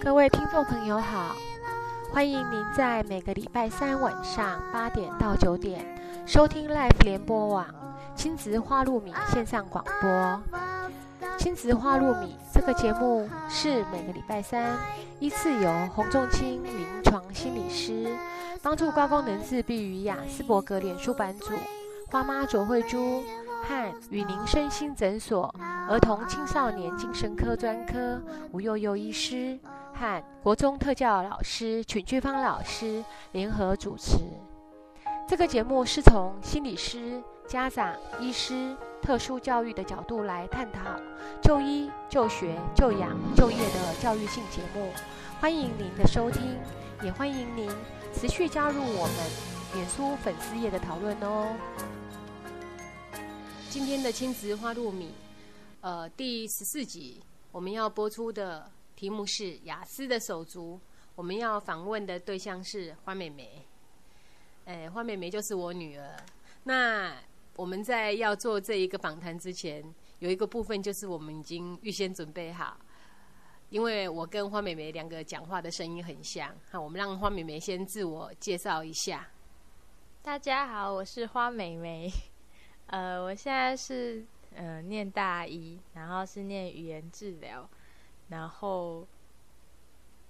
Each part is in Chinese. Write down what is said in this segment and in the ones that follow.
各位听众朋友好，欢迎您在每个礼拜三晚上八点到九点收听 Life 联播网亲子花露米线上广播。亲子花露米这个节目是每个礼拜三依次由洪仲清临床心理师帮助高功能自闭与雅斯伯格脸书版主花妈卓慧珠和与您身心诊所儿童青少年精神科专科吴幼幼医师和国中特教老师曲俊芳老师联合主持。这个节目是从心理师、家长、医师、特殊教育的角度来探讨就医、就学、就养、就业的教育性节目。欢迎您的收听，也欢迎您持续加入我们脸书粉丝页的讨论哦。今天的亲子花露米，呃，第十四集我们要播出的题目是雅思的手足。我们要访问的对象是花妹妹，哎，花妹妹就是我女儿。那我们在要做这一个访谈之前，有一个部分就是我们已经预先准备好，因为我跟花妹妹两个讲话的声音很像。好，我们让花妹妹先自我介绍一下。大家好，我是花妹妹。呃，我现在是呃念大一，然后是念语言治疗，然后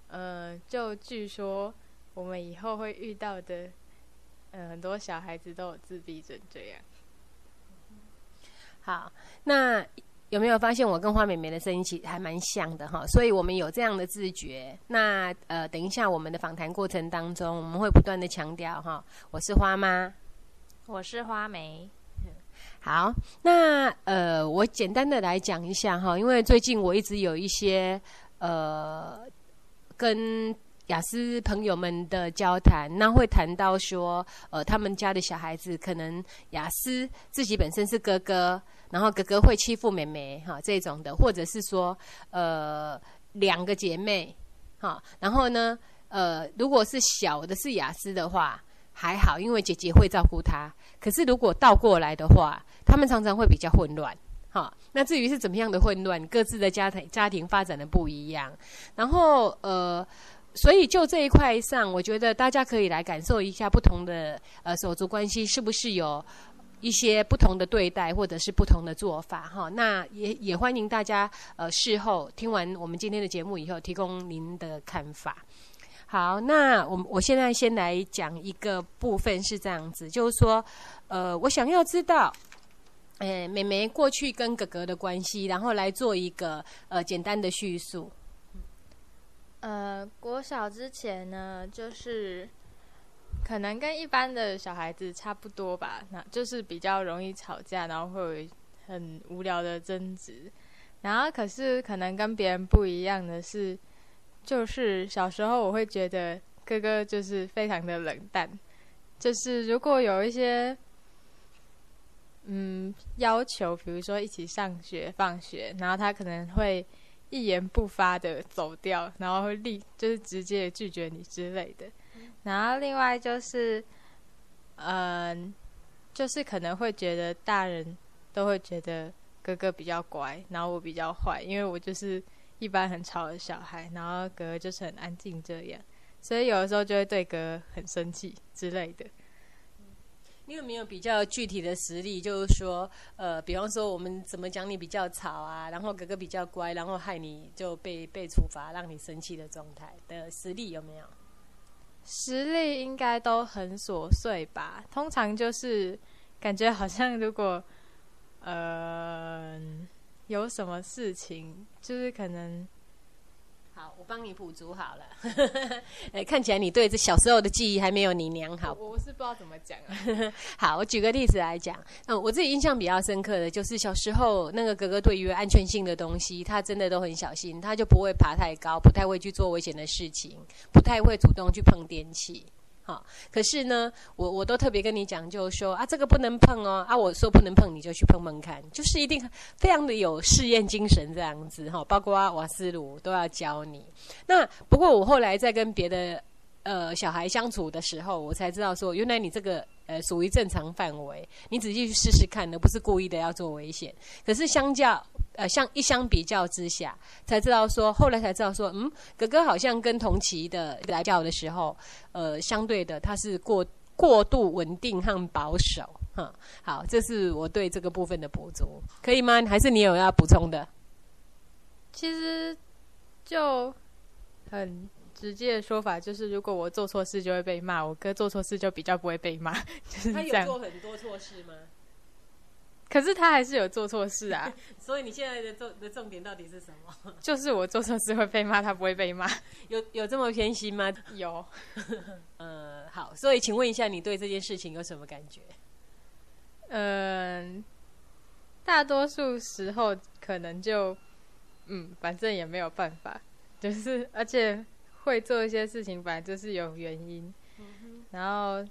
呃，就据说我们以后会遇到的，呃，很多小孩子都有自闭症这样。好，那有没有发现我跟花美美的声音其实还蛮像的哈？所以我们有这样的自觉。那呃，等一下我们的访谈过程当中，我们会不断的强调哈，我是花妈，我是花梅。好，那呃，我简单的来讲一下哈，因为最近我一直有一些呃跟雅思朋友们的交谈，那会谈到说，呃，他们家的小孩子可能雅思自己本身是哥哥，然后哥哥会欺负妹妹哈这种的，或者是说呃两个姐妹哈，然后呢呃如果是小的是雅思的话还好，因为姐姐会照顾他，可是如果倒过来的话。他们常常会比较混乱，哈。那至于是怎么样的混乱，各自的家庭家庭发展的不一样。然后，呃，所以就这一块上，我觉得大家可以来感受一下不同的呃手足关系是不是有一些不同的对待，或者是不同的做法，哈。那也也欢迎大家呃事后听完我们今天的节目以后，提供您的看法。好，那我我现在先来讲一个部分是这样子，就是说，呃，我想要知道。哎，妹妹过去跟哥哥的关系，然后来做一个呃简单的叙述。呃，国小之前呢，就是可能跟一般的小孩子差不多吧，那就是比较容易吵架，然后会很无聊的争执。然后可是可能跟别人不一样的是，就是小时候我会觉得哥哥就是非常的冷淡，就是如果有一些。嗯，要求比如说一起上学、放学，然后他可能会一言不发的走掉，然后会立就是直接拒绝你之类的。然后另外就是，嗯，就是可能会觉得大人都会觉得哥哥比较乖，然后我比较坏，因为我就是一般很吵的小孩，然后哥哥就是很安静这样，所以有的时候就会对哥哥很生气之类的。你有没有比较具体的实例？就是说，呃，比方说我们怎么讲你比较吵啊，然后哥哥比较乖，然后害你就被被处罚，让你生气的状态的实例有没有？实例应该都很琐碎吧。通常就是感觉好像如果，呃，有什么事情，就是可能。好，我帮你补足好了。哎，看起来你对这小时候的记忆还没有你娘好。我是不知道怎么讲啊。好，我举个例子来讲。嗯，我自己印象比较深刻的就是小时候那个哥哥对于安全性的东西，他真的都很小心，他就不会爬太高，不太会去做危险的事情，不太会主动去碰电器。好，可是呢，我我都特别跟你讲，就是说啊，这个不能碰哦，啊，我说不能碰，你就去碰碰看，就是一定非常的有试验精神这样子哈，包括瓦斯炉都要教你。那不过我后来在跟别的呃小孩相处的时候，我才知道说，原来你这个呃属于正常范围，你仔细去试试看，而不是故意的要做危险。可是相较呃相一相比较之下，才知道说，后来才知道说，嗯，哥哥好像跟同期的来教的时候，呃，相对的他是过过度稳定和保守。哈，好，这是我对这个部分的补足，可以吗？还是你有要补充的？其实就很直接的说法，就是如果我做错事就会被骂，我哥做错事就比较不会被骂，就是他这样。有做很多错事吗？可是他还是有做错事啊，所以你现在的重的重点到底是什么？就是我做错事会被骂，他不会被骂。有有这么偏心吗？有，呃，好，所以请问一下，你对这件事情有什么感觉？嗯，大多数时候可能就，嗯，反正也没有办法，就是而且会做一些事情，本来就是有原因，然后，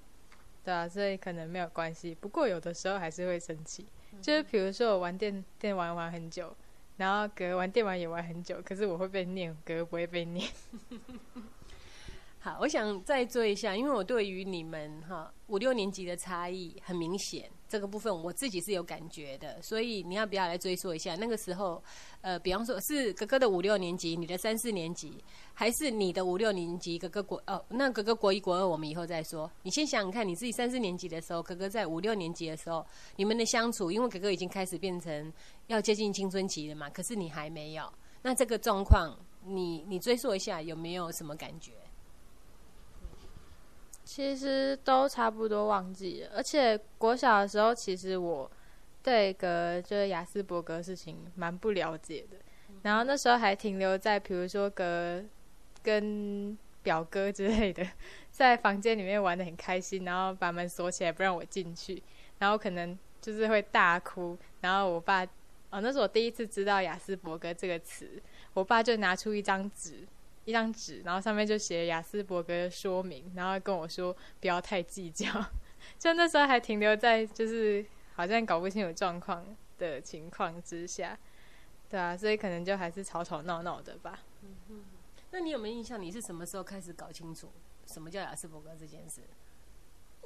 对啊，所以可能没有关系。不过有的时候还是会生气，就是比如说我玩电电玩玩很久，然后隔玩电玩也玩很久，可是我会被念，隔不会被念。好，我想再做一下，因为我对于你们哈五六年级的差异很明显，这个部分我自己是有感觉的，所以你要不要来追溯一下那个时候？呃，比方说是哥哥的五六年级，你的三四年级，还是你的五六年级？哥哥国哦，那哥哥国一国二我们以后再说。你先想想看，你自己三四年级的时候，哥哥在五六年级的时候，你们的相处，因为哥哥已经开始变成要接近青春期了嘛，可是你还没有，那这个状况，你你追溯一下，有没有什么感觉？其实都差不多忘记了，而且国小的时候，其实我对个就是雅斯伯格事情蛮不了解的，然后那时候还停留在比如说个跟表哥之类的，在房间里面玩的很开心，然后把门锁起来不让我进去，然后可能就是会大哭，然后我爸哦，那是我第一次知道雅斯伯格这个词，我爸就拿出一张纸。一张纸，然后上面就写雅斯伯格的说明，然后跟我说不要太计较。就那时候还停留在就是好像搞不清楚状况的情况之下，对啊，所以可能就还是吵吵闹闹的吧。嗯哼，那你有没有印象？你是什么时候开始搞清楚什么叫雅斯伯格这件事？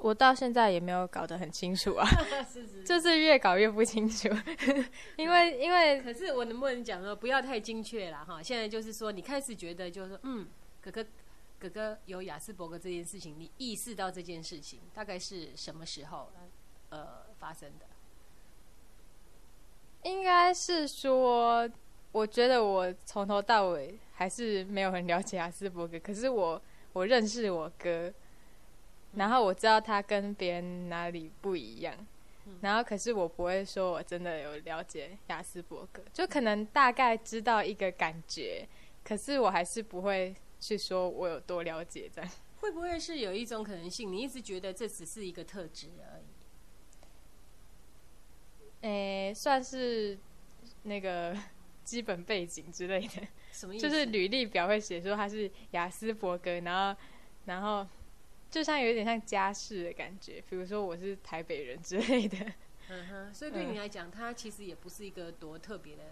我到现在也没有搞得很清楚啊 就是越搞越不清楚，因为因为可是我能不能讲说不要太精确了哈？现在就是说你开始觉得就是说嗯，哥哥哥哥有雅斯伯格这件事情，你意识到这件事情大概是什么时候呃发生的？应该是说，我觉得我从头到尾还是没有很了解雅斯伯格，可是我我认识我哥。然后我知道他跟别人哪里不一样，然后可是我不会说我真的有了解雅斯伯格，就可能大概知道一个感觉，可是我还是不会去说我有多了解这样。会不会是有一种可能性，你一直觉得这只是一个特质而已？诶，算是那个 基本背景之类的，什么意思？就是履历表会写说他是雅斯伯格，然后然后。就像有点像家世的感觉，比如说我是台北人之类的。嗯哼，所以对你来讲，它其实也不是一个多特别的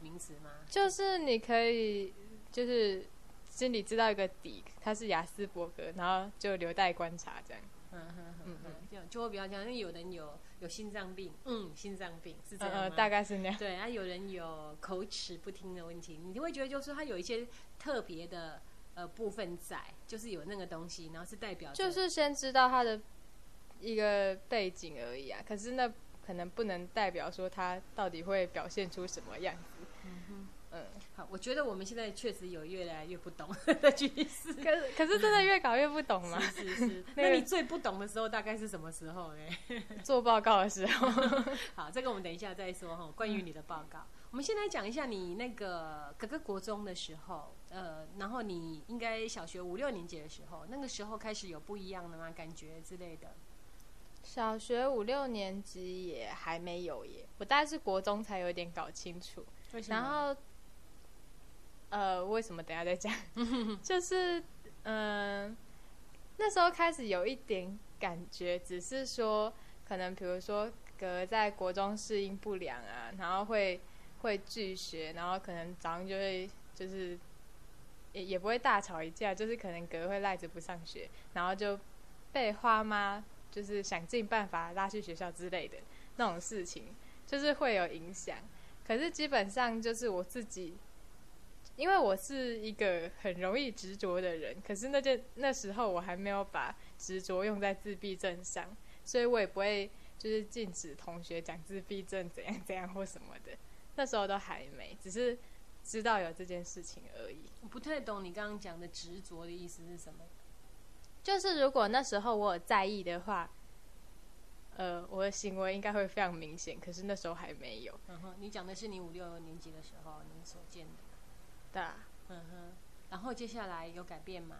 名词吗？就是你可以，就是心里知道一个底，它是雅斯伯格，然后就留待观察这样。嗯哼嗯嗯，这样就会比较讲，因为有人有有心脏病，嗯，心脏病是这样吗？大概是那样。对啊，有人有口齿不听的问题，你就会觉得就是他有一些特别的。呃，部分在就是有那个东西，然后是代表，就是先知道他的一个背景而已啊。可是那可能不能代表说他到底会表现出什么样子。嗯哼，嗯，好，我觉得我们现在确实有越来越不懂 的趋势。可是可是真的越搞越不懂吗？是是是。那你最不懂的时候大概是什么时候呢？做报告的时候。好，这个我们等一下再说哈。关于你的报告。我们先来讲一下你那个哥哥国中的时候，呃，然后你应该小学五六年级的时候，那个时候开始有不一样的吗？感觉之类的。小学五六年级也还没有耶，我大概是国中才有点搞清楚。然后，呃，为什么？等下再讲。就是，嗯，那时候开始有一点感觉，只是说，可能比如说哥在国中适应不良啊，然后会。会拒学，然后可能早上就会就是也也不会大吵一架，就是可能哥会赖着不上学，然后就被花妈就是想尽办法拉去学校之类的那种事情，就是会有影响。可是基本上就是我自己，因为我是一个很容易执着的人，可是那件那时候我还没有把执着用在自闭症上，所以我也不会就是禁止同学讲自闭症怎样怎样或什么的，那时候都还没，只是知道有这件事情而已。我不太懂你刚刚讲的执着的意思是什么。就是如果那时候我有在意的话，呃，我的行为应该会非常明显。可是那时候还没有。嗯哼，你讲的是你五六年级的时候你所见的。对啊。嗯哼。然后接下来有改变吗？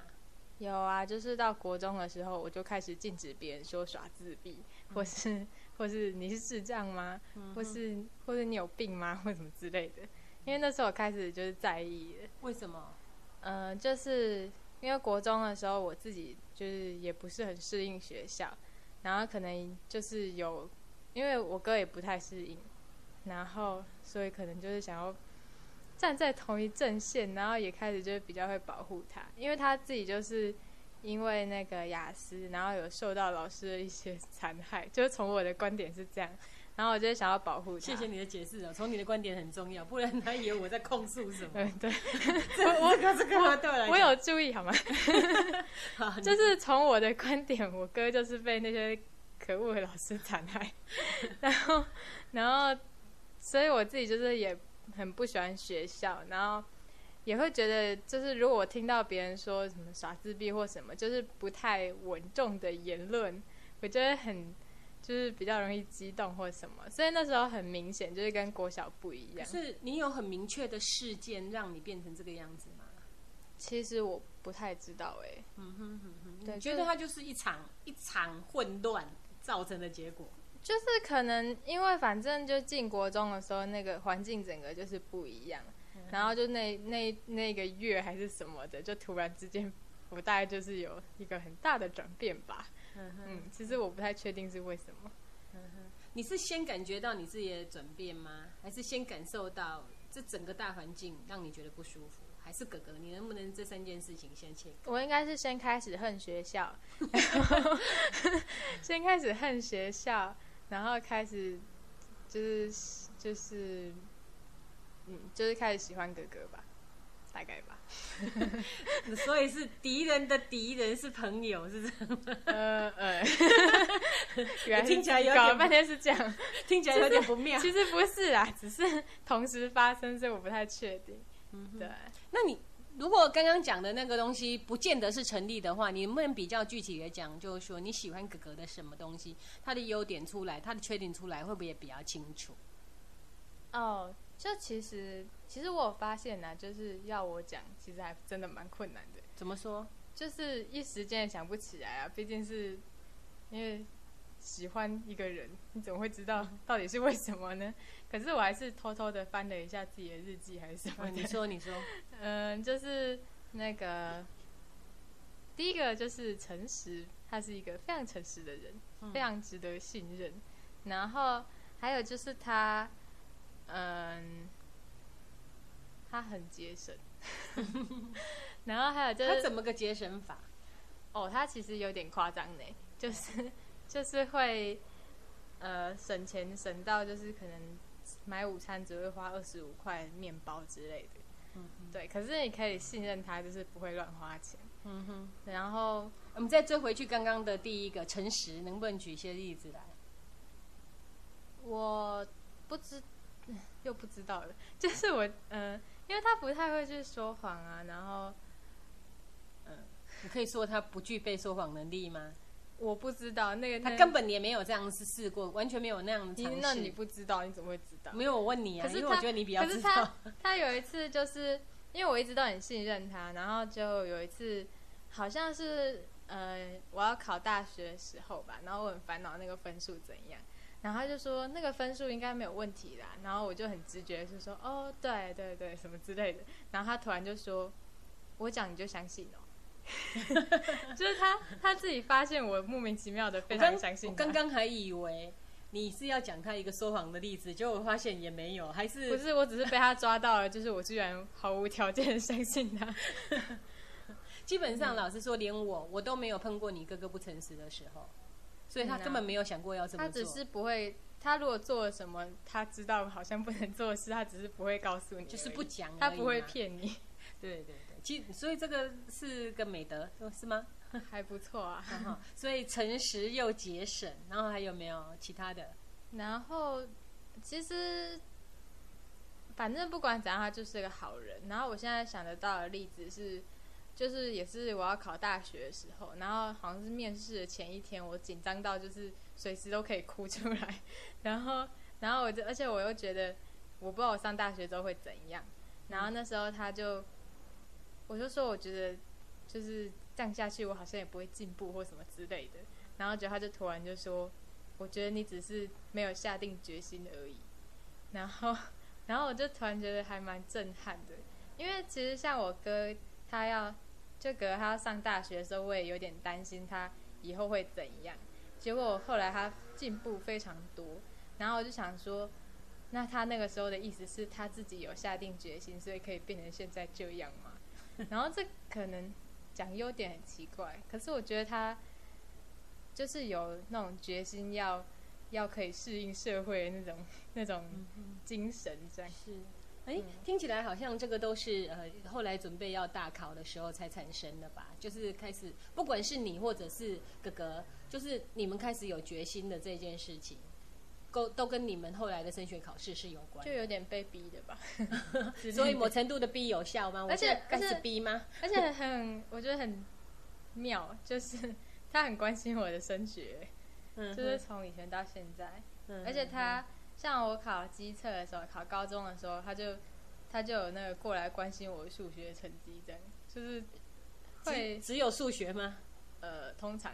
有啊，就是到国中的时候，我就开始禁止别人说耍自闭，或是或是你是智障吗？或是或是你有病吗？或什么之类的。因为那时候我开始就是在意了。为什么？嗯，就是因为国中的时候我自己。就是也不是很适应学校，然后可能就是有，因为我哥也不太适应，然后所以可能就是想要站在同一阵线，然后也开始就是比较会保护他，因为他自己就是因为那个雅思，然后有受到老师的一些残害，就是从我的观点是这样。然后我就想要保护他。谢谢你的解释哦，从你的观点很重要，不然他以为我在控诉什么。对 对，我哥这个对我有注意好吗？就是从我的观点，我哥就是被那些可恶的老师残害，然后然后，所以我自己就是也很不喜欢学校，然后也会觉得，就是如果我听到别人说什么耍自闭或什么，就是不太稳重的言论，我觉得很。就是比较容易激动或什么，所以那时候很明显就是跟国小不一样。是你有很明确的事件让你变成这个样子吗？其实我不太知道哎。嗯哼哼哼。对，觉得它就是一场一场混乱造成的结果。就是可能因为反正就进国中的时候，那个环境整个就是不一样，然后就那那那个月还是什么的，就突然之间，我大概就是有一个很大的转变吧。嗯其实我不太确定是为什么。嗯哼，你是先感觉到你自己的转变吗？还是先感受到这整个大环境让你觉得不舒服？还是哥哥，你能不能这三件事情先切？我应该是先开始恨学校，先开始恨学校，然后开始就是就是嗯，就是开始喜欢哥哥吧。大概吧，所以是敌人的敌人是朋友，是这样吗？呃 呃，听起来有点半天是这样，听起来有点不妙。其实不是啊，只是同时发生，所以我不太确定。嗯，对。那你如果刚刚讲的那个东西不见得是成立的话，你能不能比较具体的讲，就是说你喜欢哥哥的什么东西，他的优点出来，他的缺点出来，会不会也比较清楚？哦。就其实，其实我有发现呢，就是要我讲，其实还真的蛮困难的。怎么说？就是一时间也想不起来啊，毕竟是因为喜欢一个人，你怎么会知道到底是为什么呢？可是我还是偷偷的翻了一下自己的日记，还是什么？你说，你说。嗯，就是那个第一个就是诚实，他是一个非常诚实的人，非常值得信任。然后还有就是他。嗯，他很节省，然后还有就是他怎么个节省法？哦，他其实有点夸张呢，就是就是会呃省钱省到就是可能买午餐只会花二十五块面包之类的，嗯，对。可是你可以信任他，就是不会乱花钱。嗯哼。然后我们再追回去刚刚的第一个诚实，能不能举一些例子来？我不知。又不知道了，就是我，嗯，因为他不太会去说谎啊，然后，嗯，你可以说他不具备说谎能力吗？我不知道那个，他根本也没有这样子试过，完全没有那样的尝试。那你不知道，你怎么会知道？没有，我问你啊，可是我觉得你比较知道。他他有一次就是因为我一直都很信任他，然后就有一次好像是呃我要考大学的时候吧，然后我很烦恼那个分数怎样。然后他就说那个分数应该没有问题啦，然后我就很直觉是说哦对对对什么之类的，然后他突然就说，我讲你就相信哦，就是他他自己发现我莫名其妙的非常相信。我刚刚还以为你是要讲他一个说谎的例子，结果我发现也没有，还是不是？我只是被他抓到了，就是我居然毫无条件的相信他。基本上老实说，连我我都没有碰过你哥哥不诚实的时候。所以他根本没有想过要这么做。他只是不会，他如果做了什么，他知道好像不能做的事，他只是不会告诉你，就是不讲他不会骗你，对对对，其实所以这个是个美德，是吗？还不错啊。所以诚实又节省，然后还有没有其他的？然后其实反正不管怎样，他就是个好人。然后我现在想得到的例子是，就是也是我要考大学的时候，然后好像是面试的前一天，我紧张到就是随时都可以哭出来。然后，然后我就，而且我又觉得我不知道我上大学之后会怎样。然后那时候他就，我就说我觉得就是这样下去，我好像也不会进步或什么之类的。然后结果他就突然就说，我觉得你只是没有下定决心而已。然后，然后我就突然觉得还蛮震撼的，因为其实像我哥，他要就隔他要上大学的时候，我也有点担心他以后会怎样。结果后来他进步非常多，然后我就想说，那他那个时候的意思是他自己有下定决心，所以可以变成现在这样嘛？然后这可能讲优点很奇怪，可是我觉得他就是有那种决心要要可以适应社会的那种那种精神在。是，哎，听起来好像这个都是呃后来准备要大考的时候才产生的吧？就是开始，不管是你或者是哥哥，就是你们开始有决心的这件事情，都都跟你们后来的升学考试是有关。就有点被逼的吧，所以某程度的逼有效吗？我开始逼吗？而且很我觉得很妙，就是他很关心我的升学，嗯就是从以前到现在，嗯而且他像我考机测的时候，考高中的时候，他就他就有那个过来关心我数学成绩，这样就是会只只有数学吗？呃，通常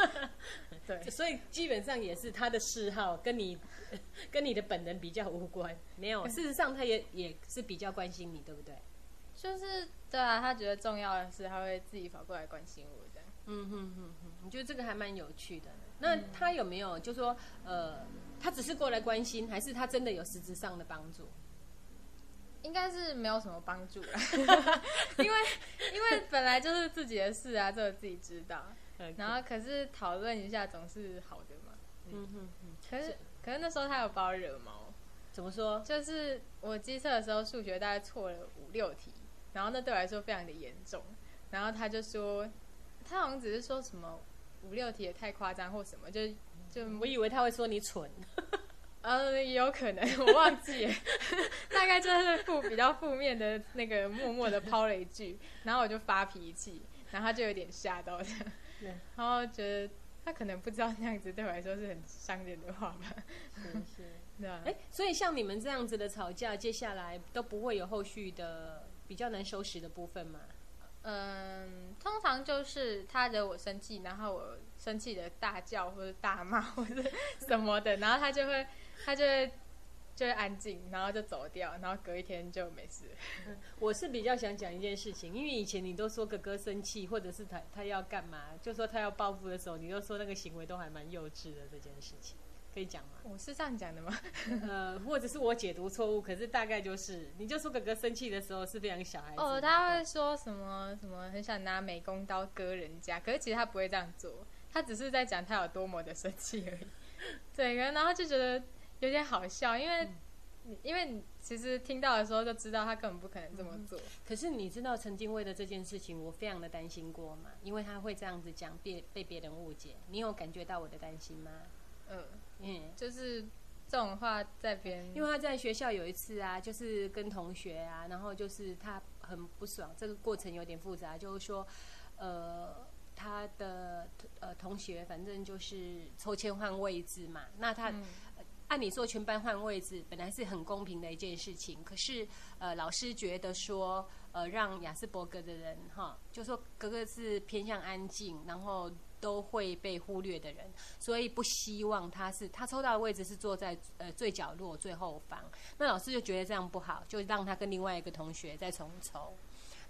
对所以基本上也是他的嗜好，跟你跟你的本人比较无关。没有，事实上他也也是比较关心你，对不对？就是对啊，他觉得重要的是，他会自己跑过来关心我这样。嗯哼哼哼，我觉得这个还蛮有趣的。那他有没有就说呃，他只是过来关心，还是他真的有实质上的帮助？应该是没有什么帮助啦，因为因为本来就是自己的事啊，只有自己知道。然后可是讨论一下总是好的嘛。嗯哼哼，可是可是那时候他有把我惹毛，怎么说？就是我机测的时候数学大概错了五六题，然后那对我来说非常的严重。然后他就说，他好像只是说什么五六题也太夸张或什么，就就我以为他会说你蠢。呃，也有可能，我忘记了，大概就是负比较负面的那个，默默的抛了一句，然后我就发脾气，然后他就有点吓到这样，对然后觉得他可能不知道那样子对我来说是很伤人的话吧，是是。对啊，哎，所以像你们这样子的吵架，接下来都不会有后续的比较难收拾的部分吗？嗯，通常就是他惹我生气，然后我生气的大叫或者大骂或者 什么的，然后他就会他就会就会安静，然后就走掉，然后隔一天就没事。我是比较想讲一件事情，因为以前你都说哥哥生气，或者是他他要干嘛，就说他要报复的时候，你都说那个行为都还蛮幼稚的这件事情，可以讲吗？我是这样讲的吗？呃，或者是我解读错误，可是大概就是，你就说哥哥生气的时候是非常小孩子。哦，他会说什么什么，很想拿美工刀割人家，可是其实他不会这样做，他只是在讲他有多么的生气而已。对，然后就觉得有点好笑，因为、你因为你其实听到的时候就知道他根本不可能这么做。可是你知道曾经为了这件事情，我非常的担心过嘛，因为他会这样子讲，被被别人误解。你有感觉到我的担心吗？嗯，嗯，就是这种话在别人，因为他在学校有一次啊，就是跟同学啊，然后就是他很不爽，这个过程有点复杂，就是说，呃，他的呃同学反正就是抽签换位置嘛，那他。嗯按理说全班换位置本来是很公平的一件事情，可是呃老师觉得说呃让雅斯伯格的人哈，就说格格是偏向安静，然后都会被忽略的人，所以不希望他是他抽到的位置是坐在呃最角落最后方，那老师就觉得这样不好，就让他跟另外一个同学再重抽。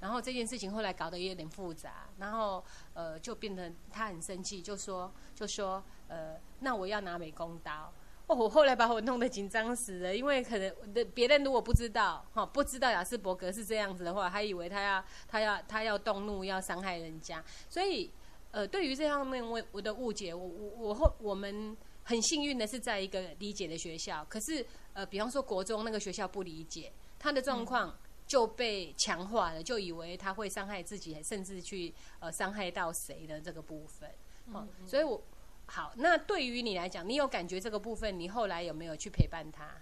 然后这件事情后来搞得也有点复杂，然后呃就变成他很生气，就说就说呃那我要拿美工刀。哦，我后来把我弄得紧张死了，因为可能的别人如果不知道哈，不知道雅斯伯格是这样子的话，还以为他要他要他要动怒要伤害人家，所以呃，对于这方面我我的误解，我我我后我们很幸运的是在一个理解的学校，可是呃，比方说国中那个学校不理解他的状况。就被强化了，就以为他会伤害自己，甚至去呃伤害到谁的这个部分。嗯，所以我好，那对于你来讲，你有感觉这个部分，你后来有没有去陪伴他？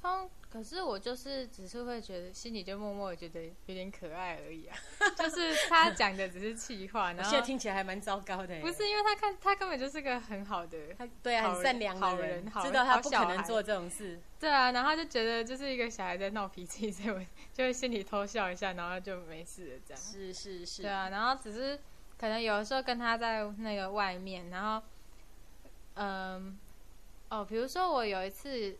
通，可是我就是只是会觉得心里就默默觉得有点可爱而已啊，就是他讲的只是气话，然后现在听起来还蛮糟糕的。不是因为他看他根本就是个很好的，他对啊，很善良的人，知道他不可能做这种事。对啊，然后就觉得就是一个小孩在闹脾气，所以我就会心里偷笑一下，然后就没事了这样。是是是。对啊，然后只是可能有的时候跟他在那个外面，然后嗯哦，比如说我有一次。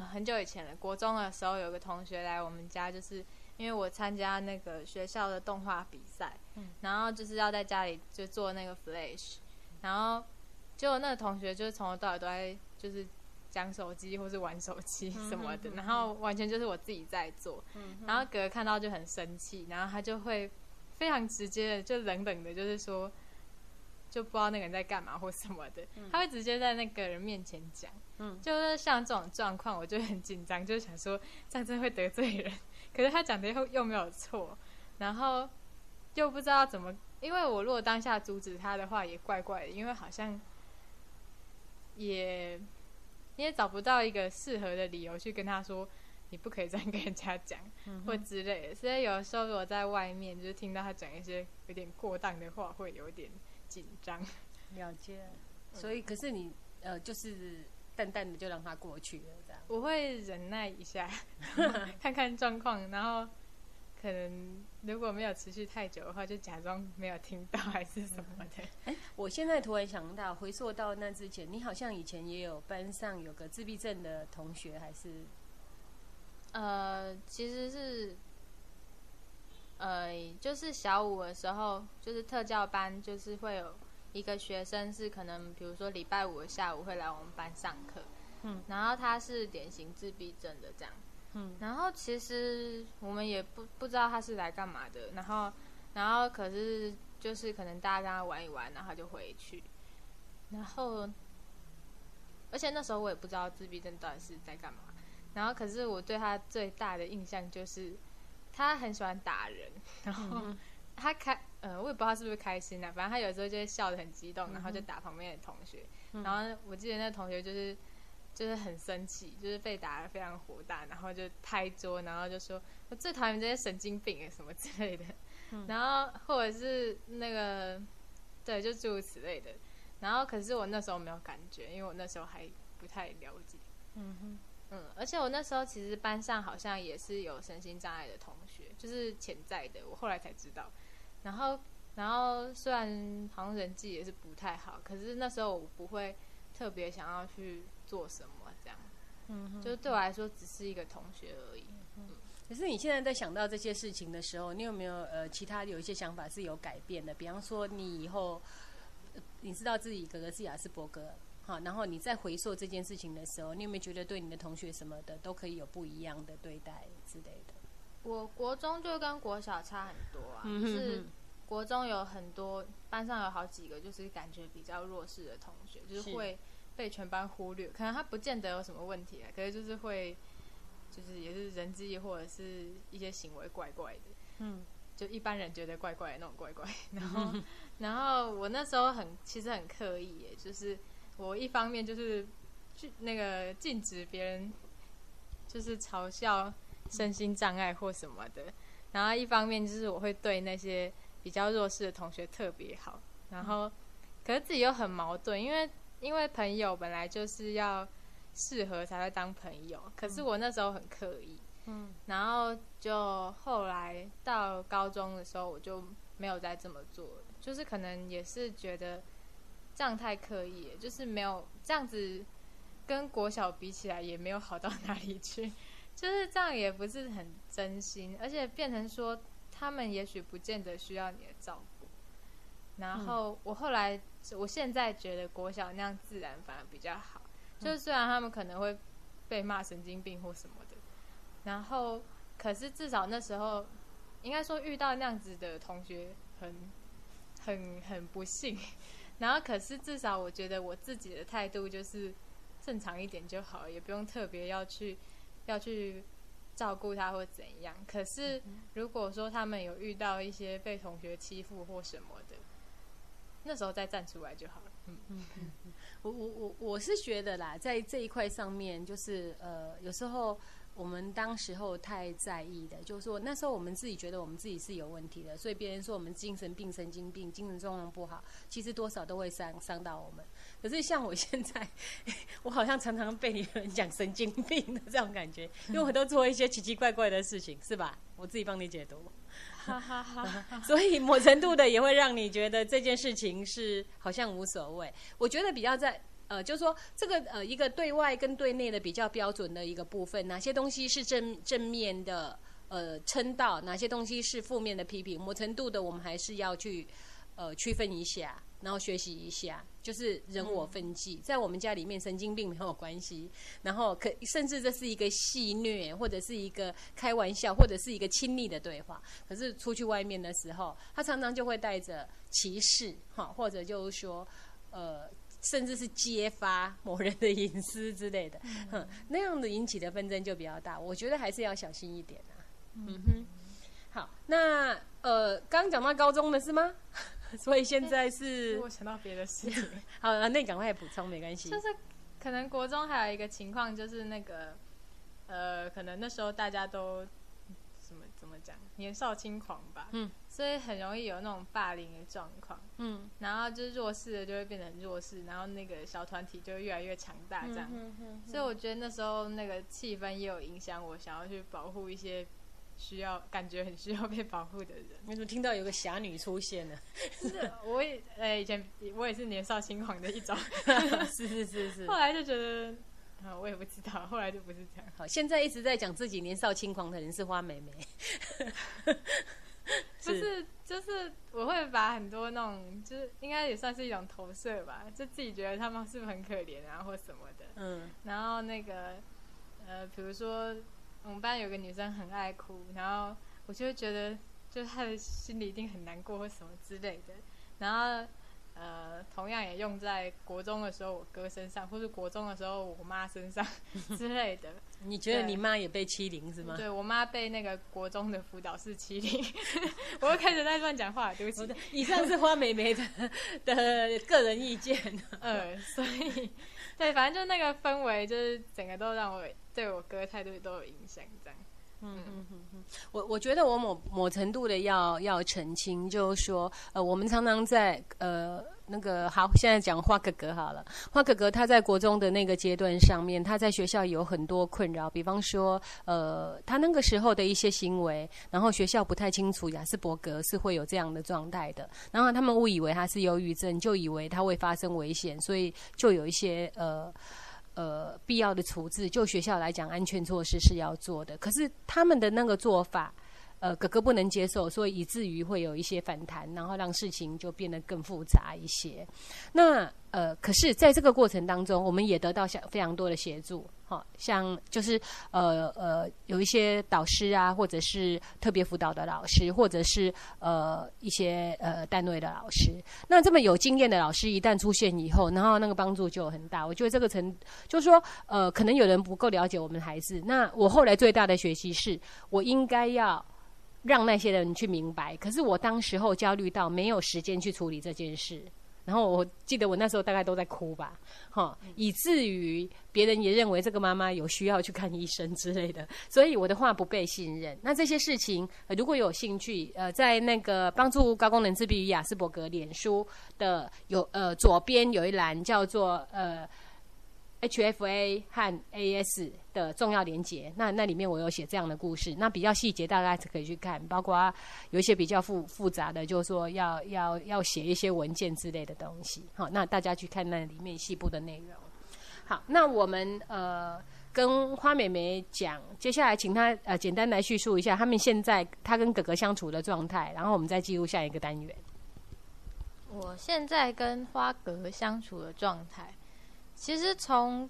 很久以前了，国中的时候有个同学来我们家，就是因为我参加那个学校的动画比赛，然后就是要在家里就做那个 Flash，然后结果那个同学就是从头到尾都在就是讲手机或是玩手机什么的，然后完全就是我自己在做，然后哥哥看到就很生气，然后他就会非常直接的就冷冷的，就是说就不知道那个人在干嘛或什么的，他会直接在那个人面前讲。嗯，就是像这种状况，我就很紧张，就想说这样真的会得罪人。可是他讲的又又没有错，然后又不知道怎么，因为我如果当下阻止他的话，也怪怪的，因为好像也你也找不到一个适合的理由去跟他说你不可以这样跟人家讲，或之类的。所以有时候我在外面就是听到他讲一些有点过当的话，会有点紧张。了解。所以，可是你呃，就是。淡淡的就让它过去了，这样。我会忍耐一下，看看状况，然后可能如果没有持续太久的话，就假装没有听到还是什么的。哎，我现在突然想到，回溯到那之前，你好像以前也有班上有个自闭症的同学，还是？呃，其实是，呃，就是小五的时候，就是特教班，就是会有。一个学生是可能，比如说礼拜五的下午会来我们班上课，嗯，然后他是典型自闭症的这样，嗯，然后其实我们也不不知道他是来干嘛的，然后，然后可是就是可能大家跟他玩一玩，然后他就回去，然后，而且那时候我也不知道自闭症到底是在干嘛，然后可是我对他最大的印象就是他很喜欢打人，然后他开。呃，我也不知道他是不是开心啊，反正他有时候就会笑得很激动，然后就打旁边的同学。然后我记得那同学就是就是很生气，就是被打得非常火大，然后就拍桌，然后就说：“我最讨厌这些神经病啊，什么之类的。”然后或者是那个对，就诸如此类的。然后可是我那时候没有感觉，因为我那时候还不太了解。嗯哼，嗯，而且我那时候其实班上好像也是有身心障碍的同学，就是潜在的。我后来才知道。然后，然后虽然好像人际也是不太好，可是那时候我不会特别想要去做什么，这样，嗯，就对我来说只是一个同学而已。嗯，可是你现在在想到这些事情的时候，你有没有呃其他有一些想法是有改变的？比方说，你以后你知道自己哥哥是雅斯伯格，好，然后你在回溯这件事情的时候，你有没有觉得对你的同学什么的都可以有不一样的对待之类的？我国中就跟国小差很多啊，是国中有很多班上有好几个就是感觉比较弱势的同学，就是会被全班忽略。可能他不见得有什么问题啊，可是就是会，就是也是人际或者是一些行为怪怪的，嗯，就一般人觉得怪怪的那种怪怪。然后，然后我那时候很其实很刻意，耶，就是我一方面就是去那个禁止别人，就是嘲笑。身心障碍或什么的，然后一方面就是我会对那些比较弱势的同学特别好，然后可是自己又很矛盾，因为因为朋友本来就是要适合才会当朋友，可是我那时候很刻意，嗯，然后就后来到高中的时候我就没有再这么做了，就是可能也是觉得这样太刻意，就是没有这样子跟国小比起来也没有好到哪里去。就是这样，也不是很真心，而且变成说他们也许不见得需要你的照顾。然后我后来，我现在觉得国小那样自然反而比较好。就是虽然他们可能会被骂神经病或什么的，然后可是至少那时候应该说遇到那样子的同学很很很不幸。然后可是至少我觉得我自己的态度就是正常一点就好，也不用特别要去要去照顾他或怎样。可是如果说他们有遇到一些被同学欺负或什么的，那时候再站出来就好了。嗯嗯嗯，我我我我是觉得啦，在这一块上面，就是呃，有时候。我们当时候太在意的，就是说那时候我们自己觉得我们自己是有问题的，所以别人说我们精神病、神经病、精神状况不好，其实多少都会伤伤到我们。可是像我现在，我好像常常被你们讲神经病的这种感觉，因为我都做一些奇奇怪怪的事情，是吧？我自己帮你解读，哈哈哈。所以某程度的也会让你觉得这件事情是好像无所谓。我觉得比较在。呃，就是说这个呃，一个对外跟对内的比较标准的一个部分，哪些东西是正正面的呃称道，哪些东西是负面的批评，某程度的我们还是要去呃区分一下，然后学习一下，就是人我分际。在我们家里面，神经病没有关系，然后可甚至这是一个戏虐，或者是一个开玩笑，或者是一个亲密的对话。可是出去外面的时候，他常常就会带着歧视哈，或者就是说呃。甚至是揭发某人的隐私之类的，哼，那样的引起的纷争就比较大。我觉得还是要小心一点啊。嗯哼，好，那呃，刚讲到高中的是吗？所以现在是我想到别的事情。好，那你赶快补充，没关系。就是可能国中还有一个情况，就是那个呃，可能那时候大家都。怎么讲？年少轻狂吧，嗯，所以很容易有那种霸凌的状况，嗯，然后就是弱势的就会变成弱势，然后那个小团体就会越来越强大，这样，所以我觉得那时候那个气氛也有影响我，想要去保护一些需要、感觉很需要被保护的人。你怎么听到有个侠女出现呢？是，我也，呃，以前我也是年少轻狂的一种，是是是是，后来就觉得。啊，我也不知道，后来就不是这样。好，现在一直在讲自己年少轻狂的人是花美眉，不是，就是我会把很多那种，就是应该也算是一种投射吧，就自己觉得他们是不是很可怜啊，或什么的。嗯。然后那个，呃，比如说我们班有个女生很爱哭，然后我就会觉得，就是她的心里一定很难过或什么之类的，然后。呃，同样也用在国中的时候，我哥身上，或是国中的时候我妈身上 之类的。你觉得你妈也被欺凌是吗？对我妈被那个国中的辅导室欺凌，我又开始在乱讲话，对不起。以上是花美眉的的个人意见。呃，所以对，反正就那个氛围，就是整个都让我对我哥态度都有影响，这样。嗯嗯。嗯嗯，我我觉得我某某程度的要要澄清，就是说，呃，我们常常在呃那个好，现在讲花哥哥好了，花哥哥他在国中的那个阶段上面，他在学校有很多困扰，比方说，呃，他那个时候的一些行为，然后学校不太清楚雅斯伯格是会有这样的状态的，然后他们误以为他是忧郁症，就以为他会发生危险，所以就有一些呃。呃，必要的处置，就学校来讲，安全措施是要做的。可是他们的那个做法，呃，哥哥不能接受，所以以至于会有一些反弹，然后让事情就变得更复杂一些。那呃，可是在这个过程当中，我们也得到相非常多的协助。好像就是呃呃有一些导师啊，或者是特别辅导的老师，或者是呃一些呃单位的老师。那这么有经验的老师一旦出现以后，然后那个帮助就很大。我觉得这个层就是说呃，可能有人不够了解我们孩子。那我后来最大的学习是，我应该要让那些人去明白。可是我当时候焦虑到没有时间去处理这件事。然后我记得我那时候大概都在哭吧，哈，以至于别人也认为这个妈妈有需要去看医生之类的，所以我的话不被信任。那这些事情如果有兴趣，呃，在那个帮助高功能自闭与雅斯伯格脸书的有呃左边有一栏叫做呃。HFA 和 AS 的重要连结，那那里面我有写这样的故事，那比较细节大家可以去看，包括有一些比较复复杂的，就是说要要要写一些文件之类的东西，好，那大家去看那里面细部的内容。好，那我们呃跟花美美讲，接下来请她呃简单来叙述一下他们现在她跟哥哥相处的状态，然后我们再进入下一个单元。我现在跟花哥相处的状态。其实从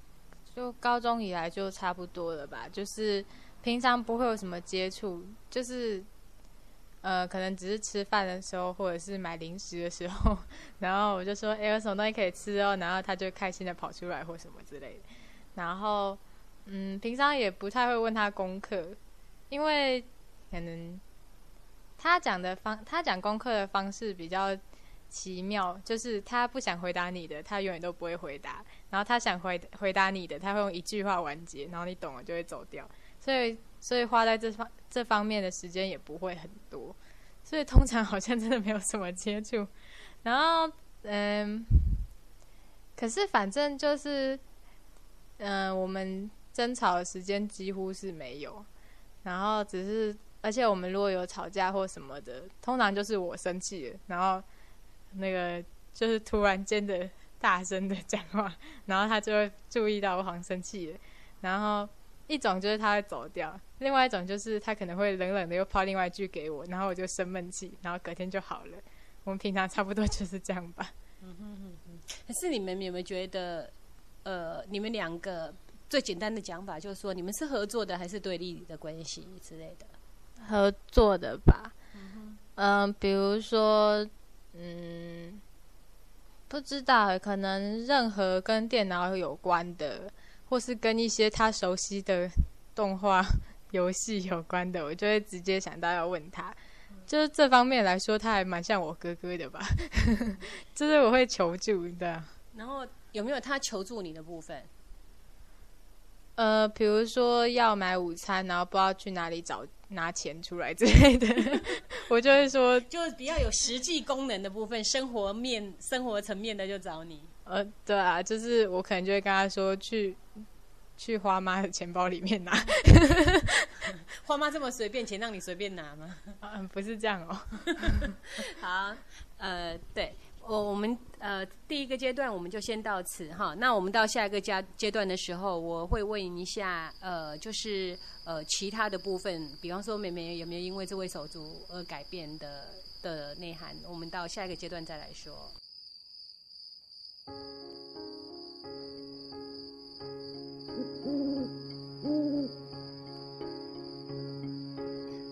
就高中以来就差不多了吧，就是平常不会有什么接触，就是呃，可能只是吃饭的时候，或者是买零食的时候，然后我就说，哎，有什么东西可以吃哦，然后他就开心的跑出来或什么之类的。然后，嗯，平常也不太会问他功课，因为可能他讲的方，他讲功课的方式比较奇妙，就是他不想回答你的，他永远都不会回答；然后他想回回答你的，他会用一句话完结，然后你懂了就会走掉。所以，所以花在这方这方面的时间也不会很多，所以通常好像真的没有什么接触。然后，嗯，可是反正就是，嗯，我们争吵的时间几乎是没有。然后只是，而且我们如果有吵架或什么的，通常就是我生气了，然后那个就是突然间的大声的讲话，然后他就会注意到我好像生气了，然后。一种就是他会走掉，另外一种就是他可能会冷冷的又抛另外一句给我，然后我就生闷气，然后隔天就好了。我们平常差不多就是这样吧。嗯哼哼哼。可是你们有没有觉得，呃，你们两个最简单的讲法就是说，你们是合作的还是对立的关系之类的？合作的吧。嗯嗯，比如说，嗯，不知道，可能任何跟电脑有关的。或是跟一些他熟悉的动画游戏有关的，我就会直接想到要问他。就是这方面来说，他还蛮像我哥哥的吧？就是我会求助的。然后有没有他求助你的部分？呃，比如说要买午餐，然后不知道去哪里找拿钱出来之类的，我就会说，就比较有实际功能的部分，生活面、生活层面的就找你。呃，对啊，就是我可能就会跟他说去去花妈的钱包里面拿，花妈这么随便，钱让你随便拿吗？嗯，不是这样哦。好，呃，对。我我们呃第一个阶段我们就先到此哈，那我们到下一个阶阶段的时候，我会问一下呃就是呃其他的部分，比方说美美有没有因为这位手足而改变的的内涵，我们到下一个阶段再来说。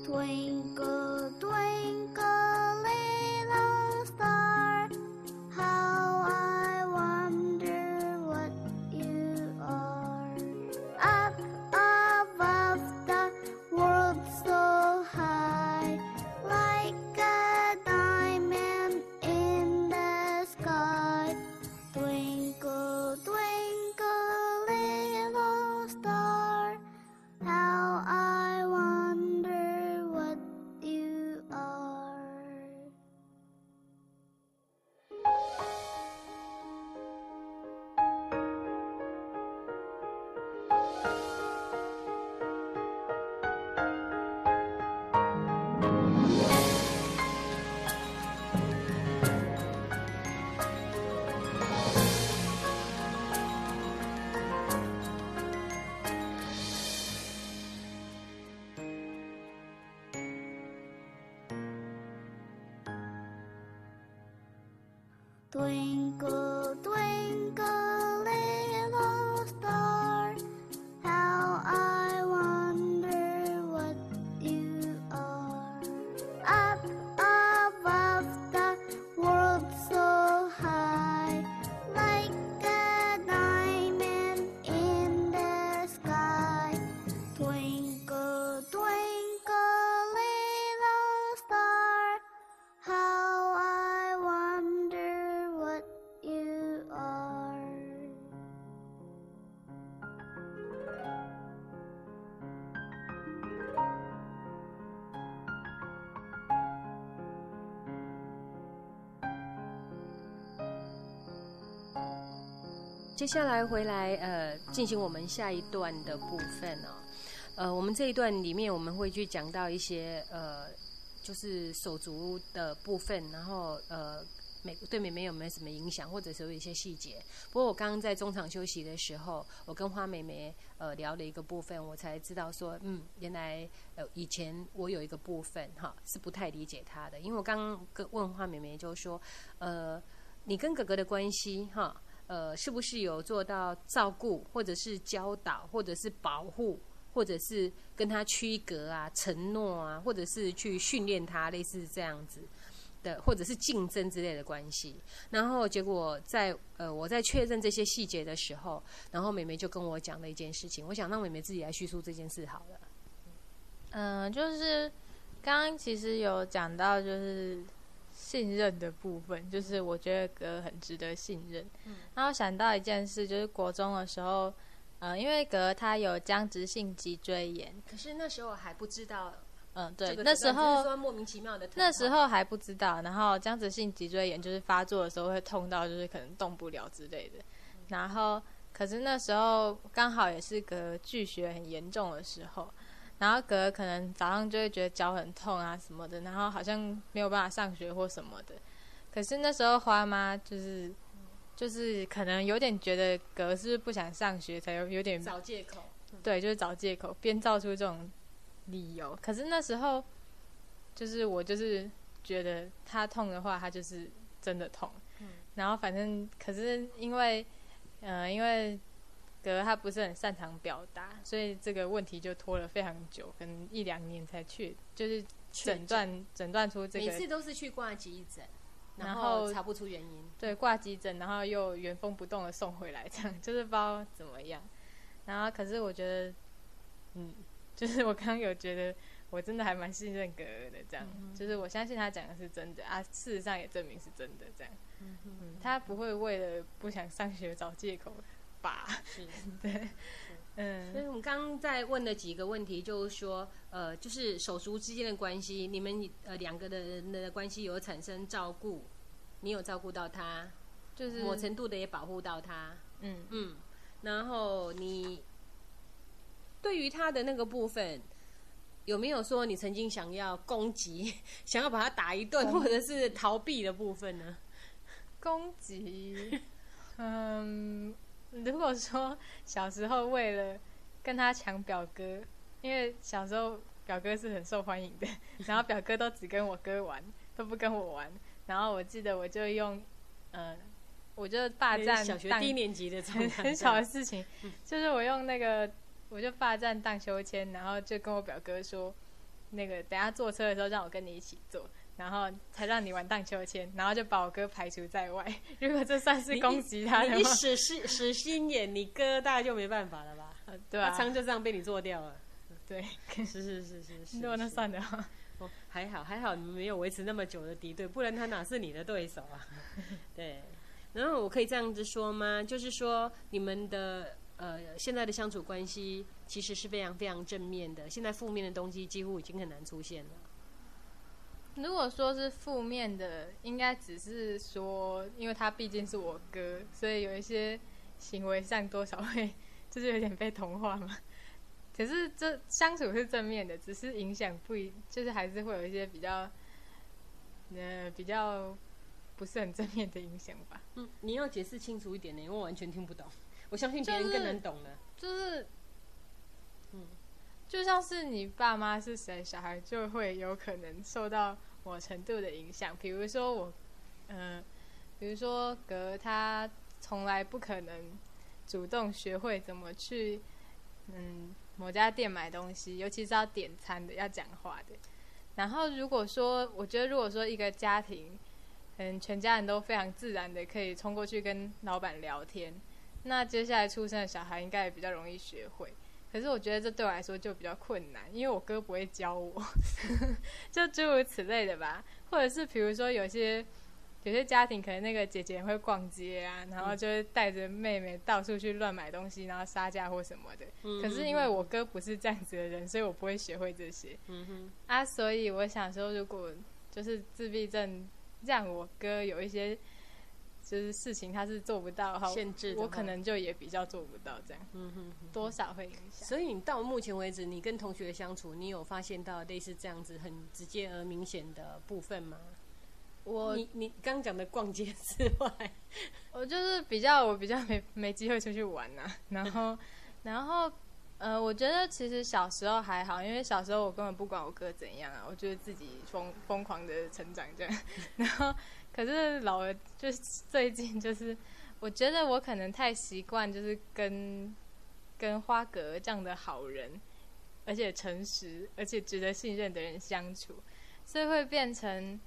Twinkle, 接下来回来，呃，进行我们下一段的部分哦。呃，我们这一段里面，我们会去讲到一些呃，就是手足的部分，然后呃，美对美美有没有什么影响，或者是有一些细节。不过我刚刚在中场休息的时候，我跟花美美呃聊了一个部分，我才知道说，嗯，原来呃以前我有一个部分哈是不太理解她的，因为我刚刚跟问花美美就说，呃，你跟哥哥的关系哈。呃，是不是有做到照顾，或者是教导，或者是保护或者是跟他区隔啊、承诺啊，或者是去训练他，类似这样子的，或者是竞争之类的关系。然后结果在呃我在确认这些细节的时候，然后美美就跟我讲了一件事情，我想让美美自己来叙述这件事好了。嗯，就是刚刚其实有讲到，就是信任的部分，就是我觉得哥很值得信任。嗯。然后想到一件事，就是国中的时候，呃、因为格他有僵直性脊椎炎，可是那时候还不知道嗯，对，这个那时候说莫名其妙的，那时候还不知道，然后僵直性脊椎炎就是发作的时候会痛到就是可能动不了之类的，然后可是那时候刚好也是个巨血很严重的时候，然后格可能早上就会觉得脚很痛啊什么的，然后好像没有办法上学或什么的，可是那时候花妈就是就是可能有点觉得格是不是不想上学，才有有点找借口。对，就是找借口编造出这种理由。可是那时候，就是我就是觉得他痛的话，他就是真的痛。然后反正可是因为，呃，因为格他不是很擅长表达，所以这个问题就拖了非常久，可能一两年才去，就是诊断诊断出这个每次都是去挂急诊，然然后后查不出原因。对，挂急诊，然后又原封不动的送回来，这样就是不知道怎么样。然后可是我觉得，嗯，就是我刚刚有觉得我真的还蛮信任格尔的，这样，就是我相信他讲的是真的啊，事实上也证明是真的，这样。嗯，他不会为了不想上学找借口吧？是，对，嗯所嗯，以我们刚刚在问的几个问题，就是说，呃，就是手足之间的关系，你们呃两个的人的关系有产生照顾，你有照顾到他，就是某程度的也保护到他，嗯，嗯，然后你对于他的那个部分。有没有说你曾经想要攻击，想要把他打一顿，或者是逃避的部分呢？攻击，嗯，如果说小时候为了跟他抢表哥，因为小时候表哥是很受欢迎的，然后表哥都只跟我哥玩，都不跟我玩。然后我记得我就用，呃，我就霸占小学低年级的状很，很小的事情，就是我用那个，我就霸占荡秋千，然后就跟我表哥说，那个等下坐车的时候让我跟你一起坐，然后才让你玩荡秋千，然后就把我哥排除在外。如果这算是攻击他的你使使使心眼，你哥大概就没办法了吧？呃对他啊，枪就这样被你做掉了。对，是是是是是。那算的话，哦，还好还好，你们没有维持那么久的敌对，不然他哪是你的对手啊？对。然后我可以这样子说吗？就是说你们的呃现在的相处关系其实是非常非常正面的，现在负面的东西几乎已经很难出现了。如果说是负面的，应该只是说，因为他毕竟是我哥，所以有一些行为上多少会就是有点被同化嘛。可是这相处是正面的，只是影响不一，就是还是会有一些比较，呃，比较不是很正面的影响吧。嗯，你要解释清楚一点呢，因为我完全听不懂。我相信别人更能懂呢。就是，嗯，就像是你爸妈是谁，小孩就会有可能受到某程度的影响。比如说我，嗯、比如说哥他从来不可能主动学会怎么去，嗯，某家店买东西，尤其是要点餐的、要讲话的。然后如果说，我觉得如果说一个家庭，嗯，全家人都非常自然的可以冲过去跟老板聊天，那接下来出生的小孩应该也比较容易学会。可是我觉得这对我来说就比较困难，因为我哥不会教我，就诸如此类的吧。或者是比如说有些有些家庭可能那个姐姐会逛街啊，然后就会带着妹妹到处去乱买东西，然后杀价或什么的。嗯可是因为我哥不是这样子的人，所以我不会学会这些嗯哼，啊。所以我想说，如果就是自闭症让我哥有一些就是事情他是做不到的话，限制的话我可能就也比较做不到这样，嗯哼哼。多少会影响。所以你到目前为止，你跟同学相处，你有发现到类似这样子很直接而明显的部分吗？我你你刚讲的逛街之外，我就是比较我比较没没机会出去玩呐、然后 然后呃，我觉得其实小时候还好，因为小时候我根本不管我哥怎样啊，我觉得自己疯疯狂的成长这样。然后可是老了，就是最近就是我觉得我可能太习惯就是跟跟花格这样的好人而且诚实，而且值得信任的人相处，所以会变成